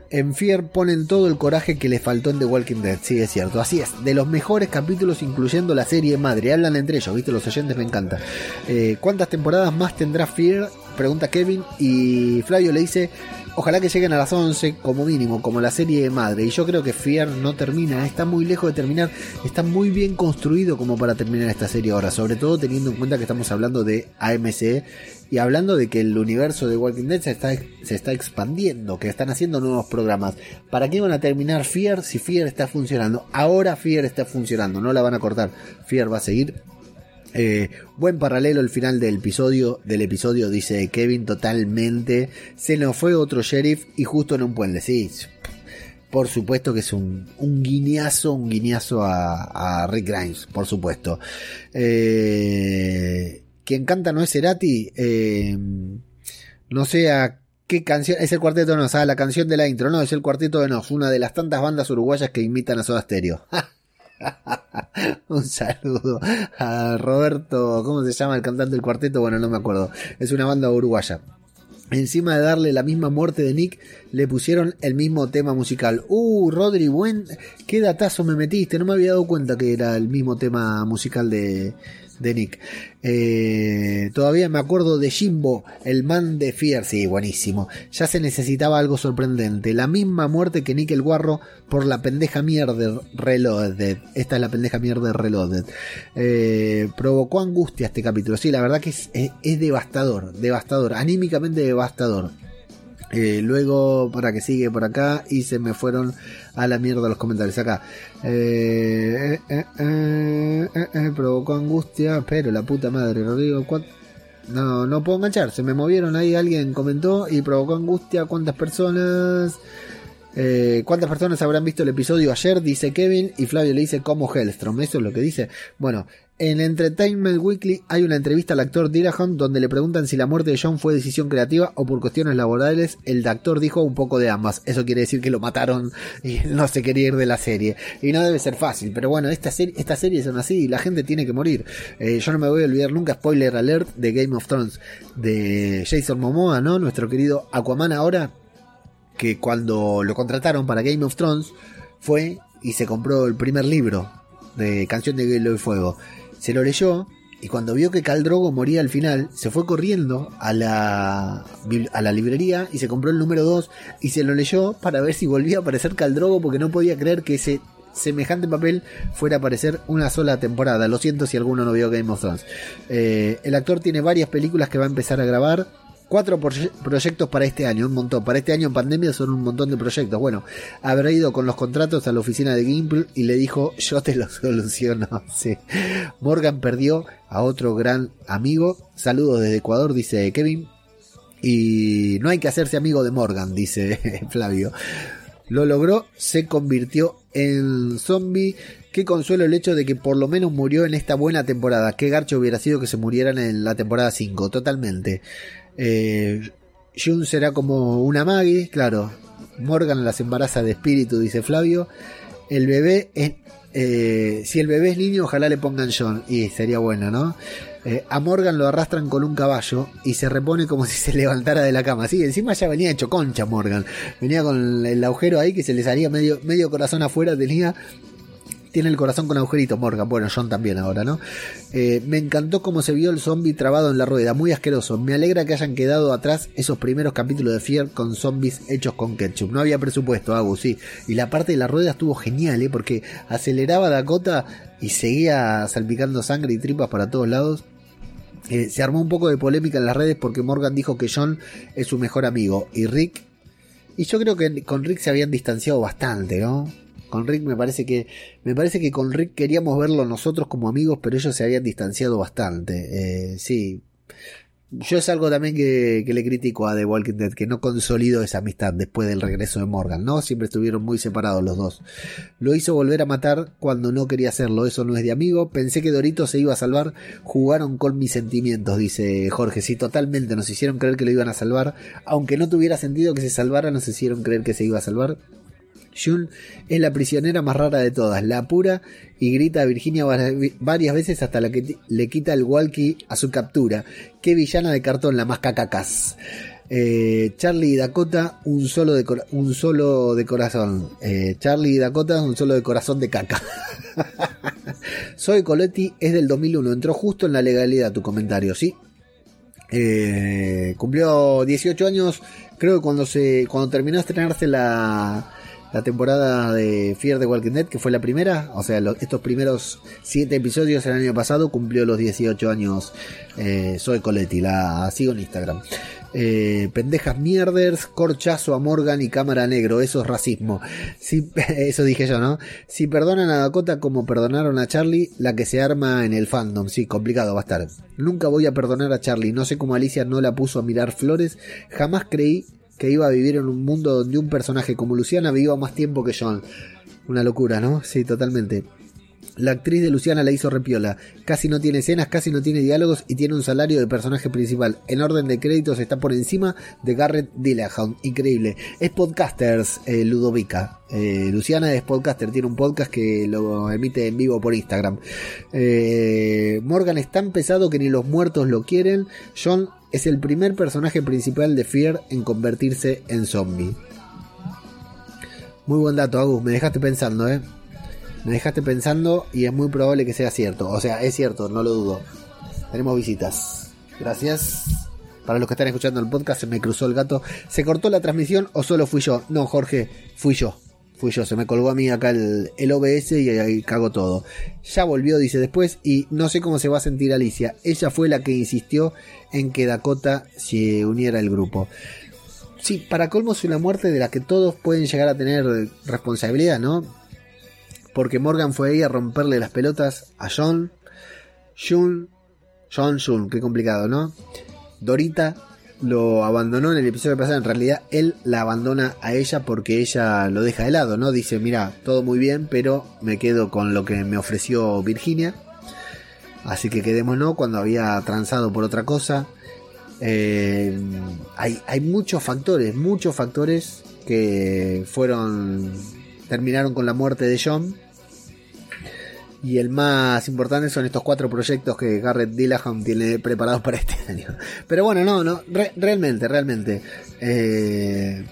en Fear ponen todo el coraje que les faltó en The Walking Dead. Sí, es cierto. Así es. De los mejores capítulos, incluyendo la serie madre. Hablan entre ellos, ¿viste? Los oyentes me encanta. Eh, ¿Cuántas temporadas más tendrá Fear? Pregunta Kevin. Y Flavio le dice: Ojalá que lleguen a las 11 como mínimo, como la serie madre. Y yo creo que Fear no termina. Está muy lejos de terminar. Está muy bien construido como para terminar esta serie ahora. Sobre todo teniendo en cuenta que estamos hablando de AMC y hablando de que el universo de Walking Dead se está, se está expandiendo, que están haciendo nuevos programas. ¿Para qué van a terminar Fear si Fear está funcionando? Ahora Fear está funcionando, no la van a cortar. Fear va a seguir. Eh, buen paralelo el final del episodio, del episodio, dice Kevin, totalmente. Se nos fue otro sheriff y justo en un puente. Sí, por supuesto que es un, un guiñazo, un guiñazo a, Rick Grimes, por supuesto. Eh, quien canta no es Cerati, eh, no sé a qué canción, es el Cuarteto de Nos, la canción de la intro, no, es el Cuarteto de Nos, una de las tantas bandas uruguayas que imitan a Soda Stereo. Un saludo a Roberto, ¿cómo se llama el cantante del cuarteto? Bueno, no me acuerdo. Es una banda uruguaya. Encima de darle la misma muerte de Nick, le pusieron el mismo tema musical. Uh, Rodri, buen, qué datazo me metiste. No me había dado cuenta que era el mismo tema musical de, de Nick. Eh, todavía me acuerdo de Jimbo, el man de Fear. Sí, buenísimo. Ya se necesitaba algo sorprendente. La misma muerte que Nick el Guarro por la pendeja mierda Reloaded. Esta es la pendeja mierda Reloaded. Eh, provocó angustia este capítulo. Sí, la verdad que es, es devastador. Devastador. Anímicamente devastador. Eh, luego, para que sigue por acá, y se me fueron a la mierda los comentarios acá. Eh, eh, provocó angustia, pero la puta madre, Rodrigo, no, no puedo enganchar, se me movieron ahí, alguien comentó y provocó angustia, ¿cuántas personas? ¿Cuántas personas habrán visto el episodio ayer? Dice Kevin y Flavio le dice como Hellstrom. Eso es lo que dice. Bueno, en Entertainment Weekly hay una entrevista al actor Dillahun donde le preguntan si la muerte de John fue decisión creativa o por cuestiones laborales. El actor dijo un poco de ambas. Eso quiere decir que lo mataron y no se quería ir de la serie. Y no debe ser fácil, pero bueno, esta serie, estas series son así y la gente tiene que morir. Eh, yo no me voy a olvidar nunca, spoiler alert, de Game of Thrones, de Jason Momoa, ¿no? Nuestro querido Aquaman ahora, que cuando lo contrataron para Game of Thrones fue y se compró el primer libro de Canción de Hielo y Fuego se lo leyó y cuando vio que Caldrogo moría al final, se fue corriendo a la, a la librería y se compró el número 2 y se lo leyó para ver si volvía a aparecer Caldrogo porque no podía creer que ese semejante papel fuera a aparecer una sola temporada. Lo siento si alguno no vio Game of Thrones. Eh, el actor tiene varias películas que va a empezar a grabar Cuatro proyectos para este año, un montón. Para este año en pandemia son un montón de proyectos. Bueno, habrá ido con los contratos a la oficina de Gimple y le dijo, yo te lo soluciono. Morgan perdió a otro gran amigo. Saludos desde Ecuador, dice Kevin. Y no hay que hacerse amigo de Morgan, dice Flavio. Lo logró, se convirtió en zombie. Qué consuelo el hecho de que por lo menos murió en esta buena temporada. Qué garcho hubiera sido que se murieran en la temporada 5, totalmente. Eh, Jun será como una Maggie, claro. Morgan las embaraza de espíritu, dice Flavio. El bebé eh, si el bebé es niño, ojalá le pongan John. Y sería bueno, ¿no? Eh, a Morgan lo arrastran con un caballo y se repone como si se levantara de la cama. Sí, encima ya venía hecho concha Morgan. Venía con el agujero ahí que se le salía medio, medio corazón afuera. Tenía tiene el corazón con agujeritos, Morgan. Bueno, John también ahora, ¿no? Eh, me encantó cómo se vio el zombie trabado en la rueda, muy asqueroso. Me alegra que hayan quedado atrás esos primeros capítulos de Fear con zombies hechos con ketchup. No había presupuesto, Agu, sí. Y la parte de la rueda estuvo genial, ¿eh? Porque aceleraba Dakota y seguía salpicando sangre y tripas para todos lados. Eh, se armó un poco de polémica en las redes porque Morgan dijo que John es su mejor amigo y Rick. Y yo creo que con Rick se habían distanciado bastante, ¿no? Con Rick me parece que me parece que con Rick queríamos verlo nosotros como amigos, pero ellos se habían distanciado bastante. Eh, sí, yo es algo también que, le critico a The Walking Dead, que no consolidó esa amistad después del regreso de Morgan, ¿no? Siempre estuvieron muy separados los dos. Lo hizo volver a matar cuando no quería hacerlo, eso no es de amigo. Pensé que Dorito se iba a salvar, jugaron con mis sentimientos, dice Jorge. Sí, totalmente, nos hicieron creer que lo iban a salvar. Aunque no tuviera sentido que se salvara, nos hicieron creer que se iba a salvar. June es la prisionera más rara de todas, la pura y grita a Virginia varias veces hasta la que le quita el walkie a su captura. Qué villana de cartón, la más cacacas. Eh, Charlie y Dakota, un solo de, un solo de corazón. Eh, Charlie y Dakota, un solo de corazón de caca. Soy Coletti, es del 2001. Entró justo en la legalidad tu comentario, ¿sí? Eh, cumplió 18 años, creo que cuando, se, cuando terminó de estrenarse la, la temporada de Fear the Walking Dead, que fue la primera, o sea, estos primeros siete episodios el año pasado cumplió los 18 años eh, Zoe Coletti, la sigo en Instagram. Eh, pendejas mierders, corchazo a Morgan y cámara negro, eso es racismo. Si, eso dije yo, ¿no? Si perdonan a Dakota como perdonaron a Charlie, la que se arma en el fandom, sí, complicado va a estar. Nunca voy a perdonar a Charlie, no sé cómo Alicia no la puso a mirar flores, jamás creí que iba a vivir en un mundo donde un personaje como Luciana viva más tiempo que John. Una locura, ¿no? Sí, totalmente. La actriz de Luciana la hizo repiola. Casi no tiene escenas, casi no tiene diálogos y tiene un salario de personaje principal. En orden de créditos está por encima de Garrett Dillahunt. Increíble. Es podcasters, eh, Ludovica. Eh, Luciana es podcaster, tiene un podcast que lo emite en vivo por Instagram. Eh, Morgan es tan pesado que ni los muertos lo quieren. John es el primer personaje principal de Fear en convertirse en zombie. Muy buen dato, Agus, me dejaste pensando, ¿eh? Me dejaste pensando y es muy probable que sea cierto. O sea, es cierto, no lo dudo. Tenemos visitas. Gracias. Para los que están escuchando el podcast, se me cruzó el gato. ¿Se cortó la transmisión o solo fui yo? No, Jorge, fui yo. Fui yo, se me colgó a mí acá el, el OBS y ahí cago todo. Ya volvió, dice después, y no sé cómo se va a sentir Alicia. Ella fue la que insistió en que Dakota se uniera al grupo. Sí, para colmo es una muerte de la que todos pueden llegar a tener responsabilidad, ¿no? Porque Morgan fue ahí a romperle las pelotas a John, Jun, John Jun, qué complicado, ¿no? Dorita lo abandonó en el episodio pasado, en realidad él la abandona a ella porque ella lo deja de lado, ¿no? Dice, mira, todo muy bien, pero me quedo con lo que me ofreció Virginia. Así que quedémonos cuando había transado por otra cosa. Eh, hay, hay muchos factores, muchos factores que fueron, terminaron con la muerte de John y el más importante son estos cuatro proyectos que Garrett Dillahunt tiene preparados para este año. Pero bueno, no, no, realmente, realmente. Eh,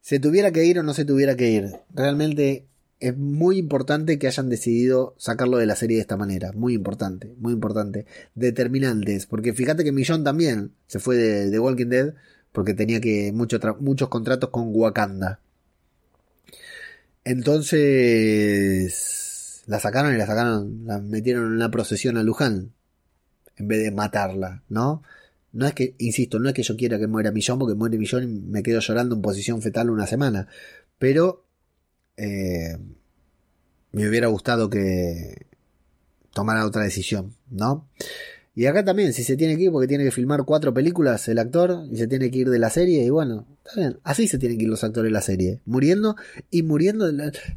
se tuviera que ir o no se tuviera que ir. Realmente es muy importante que hayan decidido sacarlo de la serie de esta manera. Muy importante, muy importante. Determinantes. Porque fíjate que Millón también se fue de, Walking Dead porque tenía que muchos contratos con Wakanda. Entonces la sacaron y la sacaron, la metieron en una procesión a Luján, en vez de matarla, ¿no? No es que, insisto, no es que yo quiera que muera Millón, porque muere Millón y me quedo llorando en posición fetal una semana, pero eh, me hubiera gustado que tomara otra decisión, ¿no? Y acá también, si se tiene que ir porque tiene que filmar cuatro películas el actor y se tiene que ir de la serie, y bueno, está bien, así se tienen que ir los actores de la serie, muriendo y muriendo.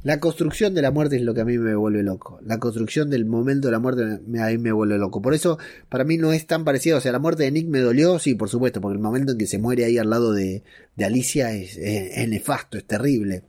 La, construcción de la muerte es lo que a mí me vuelve loco. La construcción del momento de la muerte me, a mí me vuelve loco. Por eso, para mí no es tan parecido. O sea, la muerte de Nick me dolió, sí, por supuesto, porque el momento en que se muere ahí al lado de, de Alicia es, es nefasto, es terrible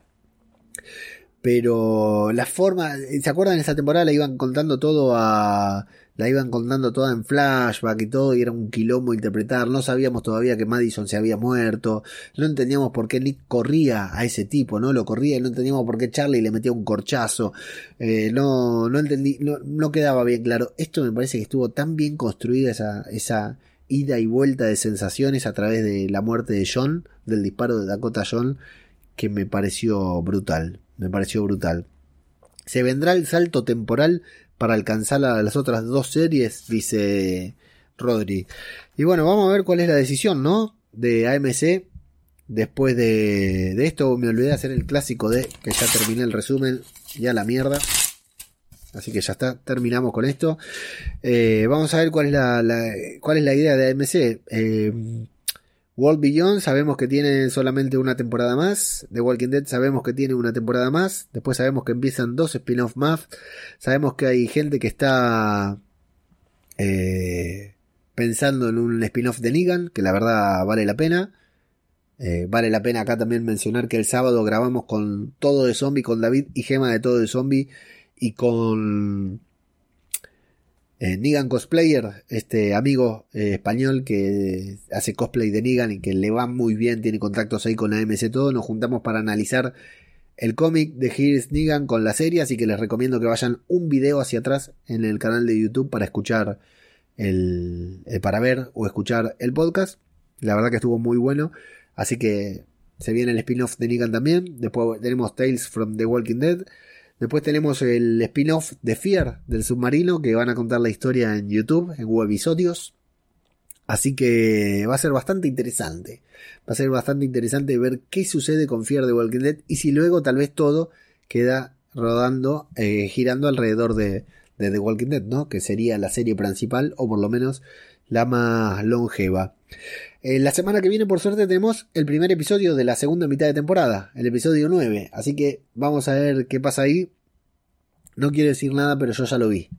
pero la forma, ¿se acuerdan en esa temporada? Le iban contando todo a, la iban contando toda en flashback y todo, y era un quilombo interpretar. No sabíamos todavía que Madison se había muerto, no entendíamos por qué Nick corría a ese tipo, ¿no? Lo corría y no entendíamos por qué Charlie le metía un corchazo. Eh, no, no entendí, no, no quedaba bien claro. Esto me parece que estuvo tan bien construida esa, esa ida y vuelta de sensaciones a través de la muerte de John, del disparo de Dakota John, que me pareció brutal. Me pareció brutal. Se vendrá el salto temporal para alcanzar a las otras dos series, dice Rodri. Y bueno, vamos a ver cuál es la decisión, ¿no? De AMC Después de, esto me olvidé de hacer el clásico de que ya terminé el resumen, ya la mierda. Así que ya está, terminamos con esto. Eh, vamos a ver cuál es la, cuál es la idea de AMC. Eh, World Beyond sabemos que tiene solamente una temporada más. The Walking Dead sabemos que tiene una temporada más. Después sabemos que empiezan dos spin-off más. Sabemos que hay gente que está eh, pensando en un spin-off de Negan, que la verdad vale la pena. vale la pena acá también mencionar que el sábado grabamos con todo de zombie, con David y Gema de todo de zombie y con eh, Negan Cosplayer, este amigo eh, español que hace cosplay de Negan y que le va muy bien, tiene contactos ahí con AMC todo, nos juntamos para analizar el cómic de Here's Negan con la serie, así que les recomiendo que vayan un video hacia atrás en el canal de YouTube para escuchar el, el para ver o escuchar el podcast. La verdad que estuvo muy bueno, así que se viene el spin-off de Negan también. Después tenemos Tales from the Walking Dead. Después tenemos el spin-off de Fear del submarino que van a contar la historia en YouTube, en webisodios. Así que va a ser bastante interesante. Va a ser bastante interesante ver qué sucede con Fear de Walking Dead y si luego tal vez todo queda rodando, eh, girando alrededor de, de, The Walking Dead, ¿no? Que sería la serie principal o por lo menos la más longeva. Eh, la semana que viene, por suerte, tenemos el primer episodio de la segunda mitad de temporada, el episodio 9. Así que vamos a ver qué pasa ahí. No quiero decir nada, pero yo ya lo vi.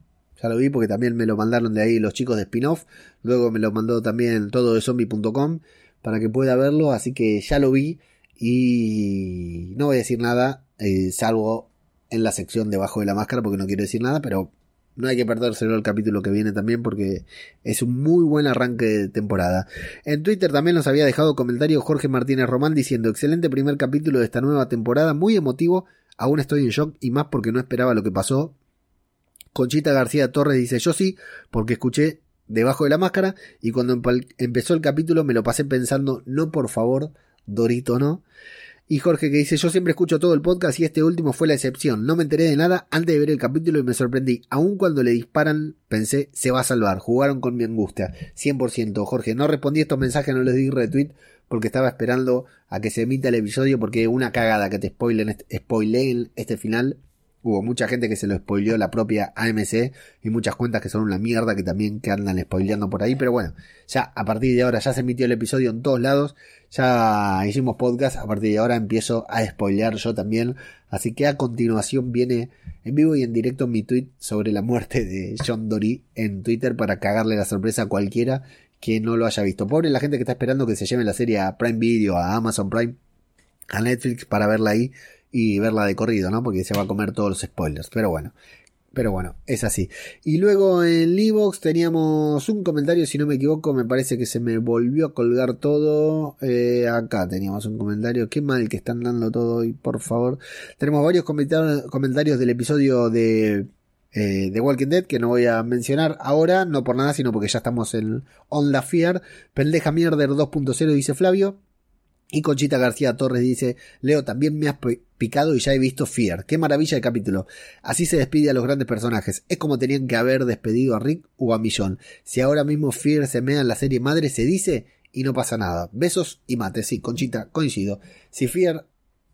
Ya lo vi porque también me lo mandaron de ahí los chicos de spin-off. Luego me lo mandó también todo de zombie.com para que pueda verlo. Así que ya lo vi. Y no voy a decir nada, eh, salvo en la sección debajo de la máscara porque no quiero decir nada, pero no hay que perdérselo el capítulo que viene también porque es un muy buen arranque de temporada. En Twitter también nos había dejado comentario Jorge Martínez Román diciendo excelente primer capítulo de esta nueva temporada, muy emotivo, aún estoy en shock y más porque no esperaba lo que pasó. Conchita García Torres dice yo sí, porque escuché debajo de la máscara y cuando empezó el capítulo me lo pasé pensando no por favor, Dorito no. Y Jorge que dice, yo siempre escucho todo el podcast y este último fue la excepción. No me enteré de nada antes de ver el capítulo y me sorprendí. Aun cuando le disparan, pensé, se va a salvar. Jugaron con mi angustia. 100%. Jorge, no respondí estos mensajes, no les di retweet porque estaba esperando a que se emita el episodio porque una cagada que te spoilen, este, spoileen este final Hubo mucha gente que se lo spoileó la propia AMC y muchas cuentas que son una mierda que también que andan spoileando por ahí. Pero bueno, ya a partir de ahora ya se emitió el episodio en todos lados. Ya hicimos podcast. A partir de ahora empiezo a spoilear yo también. Así que a continuación viene en vivo y en directo mi tweet sobre la muerte de John Dory en Twitter para cagarle la sorpresa a cualquiera que no lo haya visto. Pobre la gente que está esperando que se lleve la serie a Prime Video, a Amazon Prime, a Netflix para verla ahí y verla de corrido, ¿no? Porque se va a comer todos los spoilers. Pero bueno, pero bueno, es así. Y luego en Evox teníamos un comentario, si no me equivoco, me parece que se me volvió a colgar todo. Eh, acá teníamos un comentario. Qué mal que están dando todo hoy, por favor. Tenemos varios comentarios del episodio de eh, Walking Dead que no voy a mencionar ahora, no por nada, sino porque ya estamos en On the Fear. Pendeja Mierder 2.0, dice Flavio. Y Conchita García Torres dice, Leo, también me has picado y ya he visto Fear. Qué maravilla de capítulo. Así se despide a los grandes personajes. Es como tenían que haber despedido a Rick o a Millón. Si ahora mismo Fear se mea en la serie madre, se dice y no pasa nada. Besos y mates. Sí, Conchita, coincido. Si Fear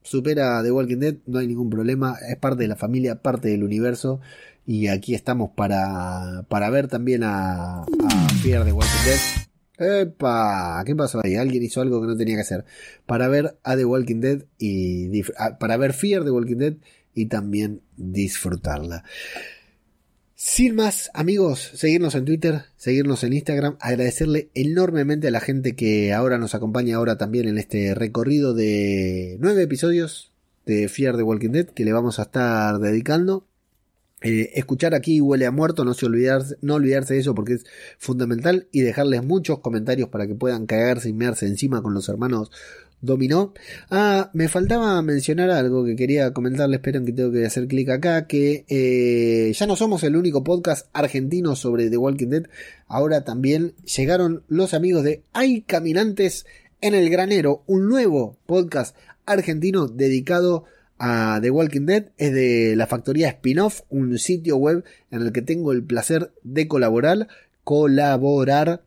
supera The Walking Dead, no hay ningún problema. Es parte de la familia, parte del universo. Y aquí estamos para, para ver también a, a Fear The Walking Dead ¡Epa! ¿Qué pasó ahí? Alguien hizo algo que no tenía que hacer. Para ver a The Walking Dead y para ver Fear The Walking Dead y también disfrutarla. Sin más, amigos, seguirnos en Twitter, seguirnos en Instagram, agradecerle enormemente a la gente que ahora nos acompaña ahora también en este recorrido de nueve episodios de Fear The Walking Dead que le vamos a estar dedicando. Eh, escuchar aquí huele a muerto, no, se olvidarse, no olvidarse de eso porque es fundamental y dejarles muchos comentarios para que puedan cagarse y mearse encima con los hermanos Dominó. Ah, me faltaba mencionar algo que quería comentarles, esperen que tengo que hacer clic acá, que eh, ya no somos el único podcast argentino sobre The Walking Dead, ahora también llegaron los amigos de Hay Caminantes en el Granero, un nuevo podcast argentino dedicado a a The Walking Dead es de la factoría Spin-off, un sitio web en el que tengo el placer de colaborar, colaborar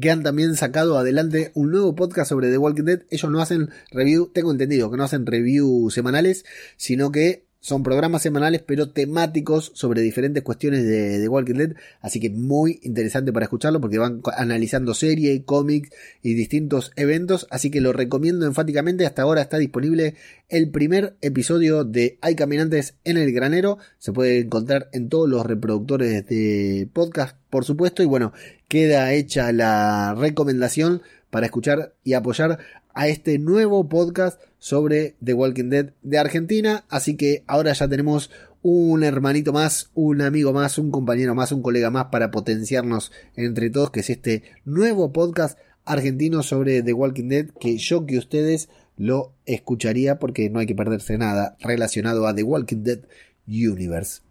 que han también sacado adelante un nuevo podcast sobre The Walking Dead. Ellos no hacen review, tengo entendido que no hacen review semanales, sino que son programas semanales pero temáticos sobre diferentes cuestiones de, Walking Dead, así que muy interesante para escucharlo porque van analizando series, cómics y distintos eventos, así que lo recomiendo enfáticamente. Hasta ahora está disponible el primer episodio de Hay Caminantes en el Granero, se puede encontrar en todos los reproductores de podcast, por supuesto, y bueno, queda hecha la recomendación para escuchar y apoyar a este nuevo podcast sobre The Walking Dead de Argentina. Así que ahora ya tenemos un hermanito más, un amigo más, un compañero más, un colega más para potenciarnos entre todos, que es este nuevo podcast argentino sobre The Walking Dead, que yo que ustedes lo escucharía porque no hay que perderse nada relacionado a The Walking Dead Universe.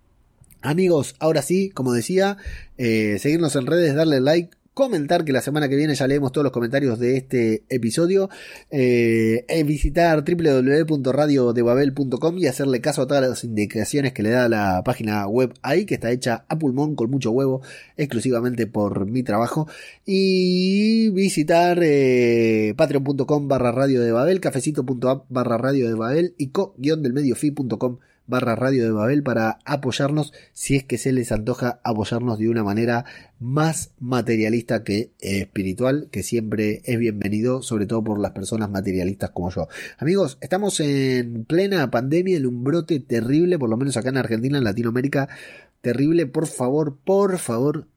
Amigos, ahora sí, como decía, eh, seguirnos en redes, darle like, comentar que la semana que viene ya leemos todos los comentarios de este episodio, eh, visitar www.radiodebabel.com y hacerle caso a todas las indicaciones que le da la página web ahí, que está hecha a pulmón con mucho huevo, exclusivamente por mi trabajo, y visitar eh, patreon.com barra radio de Babel, cafecito.app barra radio de Babel y co-delmediofi.com Radio de Babel para apoyarnos si es que se les antoja apoyarnos de una manera más materialista que espiritual, que siempre es bienvenido, sobre todo por las personas materialistas como yo. Amigos, estamos en plena pandemia, en un brote terrible, por lo menos acá en Argentina, en Latinoamérica, terrible. Por favor, por favor,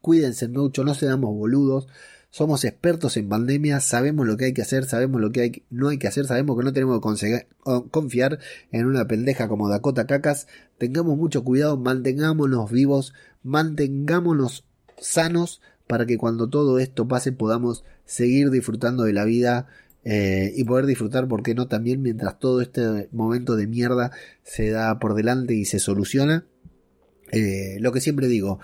cuídense mucho, no seamos boludos somos expertos en pandemia, sabemos lo que hay que hacer, sabemos lo que hay, no hay que hacer, sabemos que no tenemos que confiar en una pendeja como Dakota Cacas. Tengamos mucho cuidado, mantengámonos vivos, mantengámonos sanos para que cuando todo esto pase podamos seguir disfrutando de la vida eh, y poder disfrutar, porque no? También mientras todo este momento de mierda se da por delante y se soluciona. Eh, lo que siempre digo,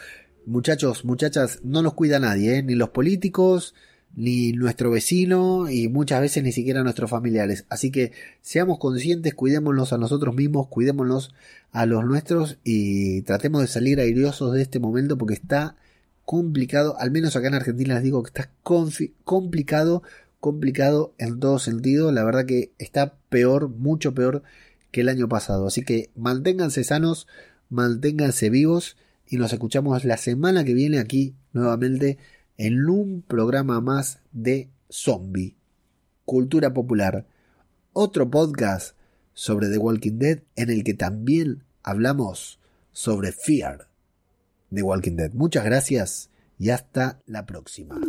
muchachos, muchachas, no nos cuida nadie, ¿eh? ni los políticos, ni nuestro vecino y muchas veces ni siquiera nuestros familiares. Así que seamos conscientes, cuidémonos a nosotros mismos, cuidémonos a los nuestros y tratemos de salir airiosos de este momento porque está complicado, al menos acá en Argentina les digo que está complicado, complicado en todo sentido. La verdad que está peor, mucho peor que el año pasado. Así que manténganse sanos, manténganse vivos y nos escuchamos la semana que viene aquí nuevamente en un programa más de zombie, cultura popular, otro podcast sobre The Walking Dead en el que también hablamos sobre Fear The Walking Dead. Muchas gracias y hasta la próxima.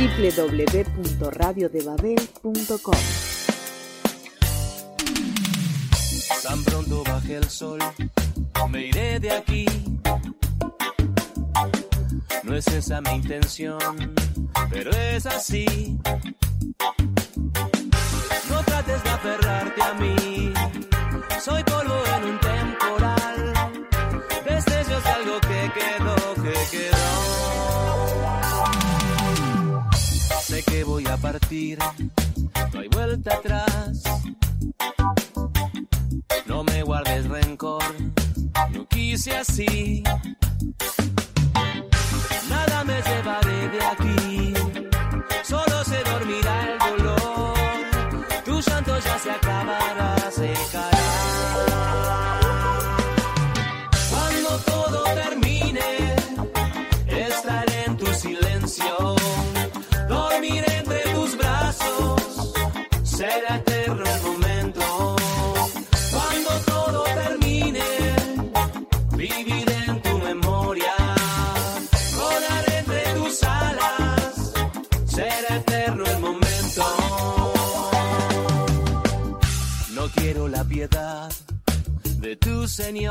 www.radiodebabel.com Tan pronto baje el sol, me iré de aquí. No es esa mi intención, pero es así. No trates de aferrarte a mí, soy polvo en un temporal. Destellos de algo que quedó, que quedó. Sé que voy a partir, no hay vuelta atrás guardes rencor, no quise así. Nada me llevaré de aquí, solo se dormirá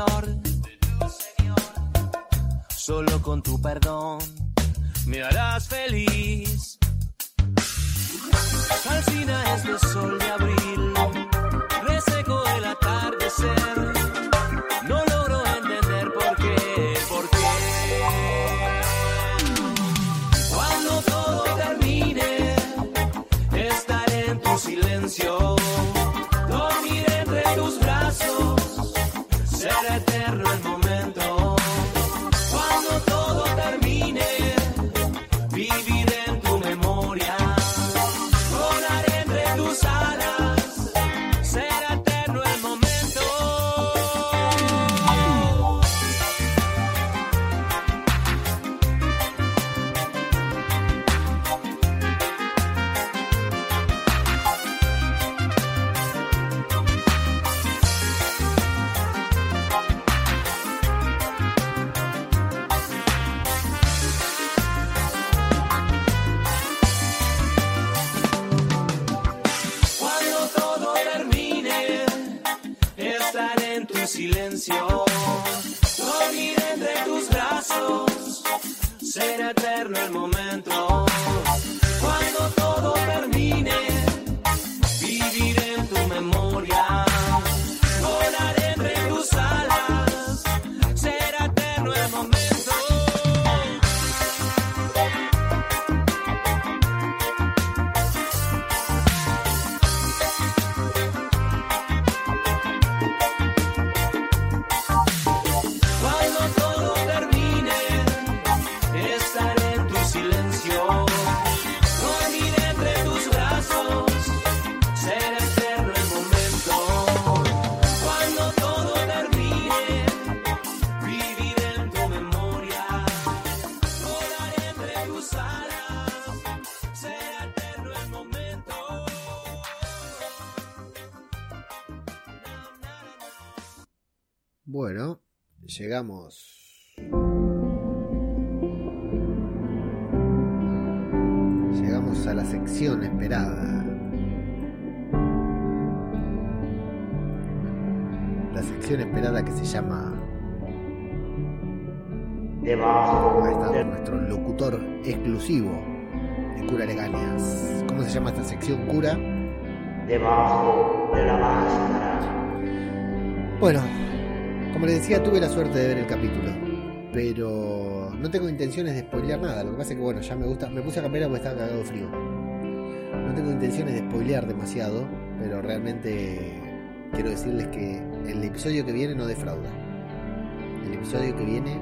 Señor, solo con tu perdón me harás feliz. Calcina es el sol de abril, reseco el atardecer. Dormir entre tus brazos, será eterno el momento. Llegamos. Llegamos a la sección esperada. La sección esperada que se llama. Debajo Ahí está nuestro locutor exclusivo de Cura Legañas. ¿Cómo se llama esta sección, Cura? debajo de la máscara. Bueno, como les decía, tuve la suerte de ver el capítulo, pero no tengo intenciones de spoilear nada. Lo que pasa es que, bueno, ya me gusta. Me puse a campera porque estaba cagado frío. No tengo intenciones de spoilear demasiado, pero realmente quiero decirles que el episodio que viene no defrauda. El episodio que viene,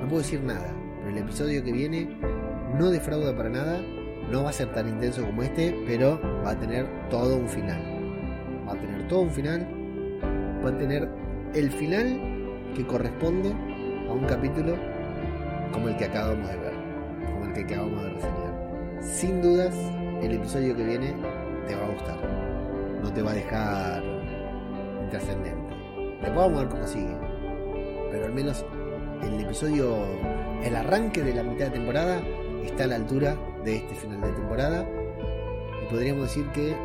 no puedo decir nada, pero el episodio que viene no defrauda para nada. No va a ser tan intenso como este, pero va a tener todo un final. Va a tener todo un final va a tener el final que corresponde a un capítulo como el que acabamos de ver, como el que acabamos de reseñar. Sin dudas, el episodio que viene te va a gustar. No te va a dejar intrascendente. Después vamos a ver cómo sigue. Pero al menos el episodio, el arranque de la mitad de temporada está a la altura de este final de temporada. Y podríamos decir que...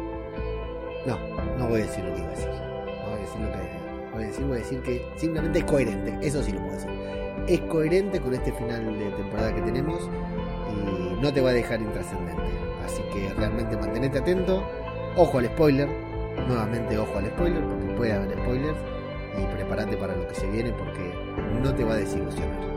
No, no voy a decir lo que iba a decir. No voy a decir lo que voy decir. Decir que simplemente es coherente. Eso sí lo puedo decir. Es coherente con este final de temporada que tenemos y no te va a dejar intrascendente. Así que realmente mantenete atento. Ojo al spoiler. Nuevamente ojo al spoiler porque puede haber spoilers. Y prepárate para lo que se viene porque no te va a desilusionar.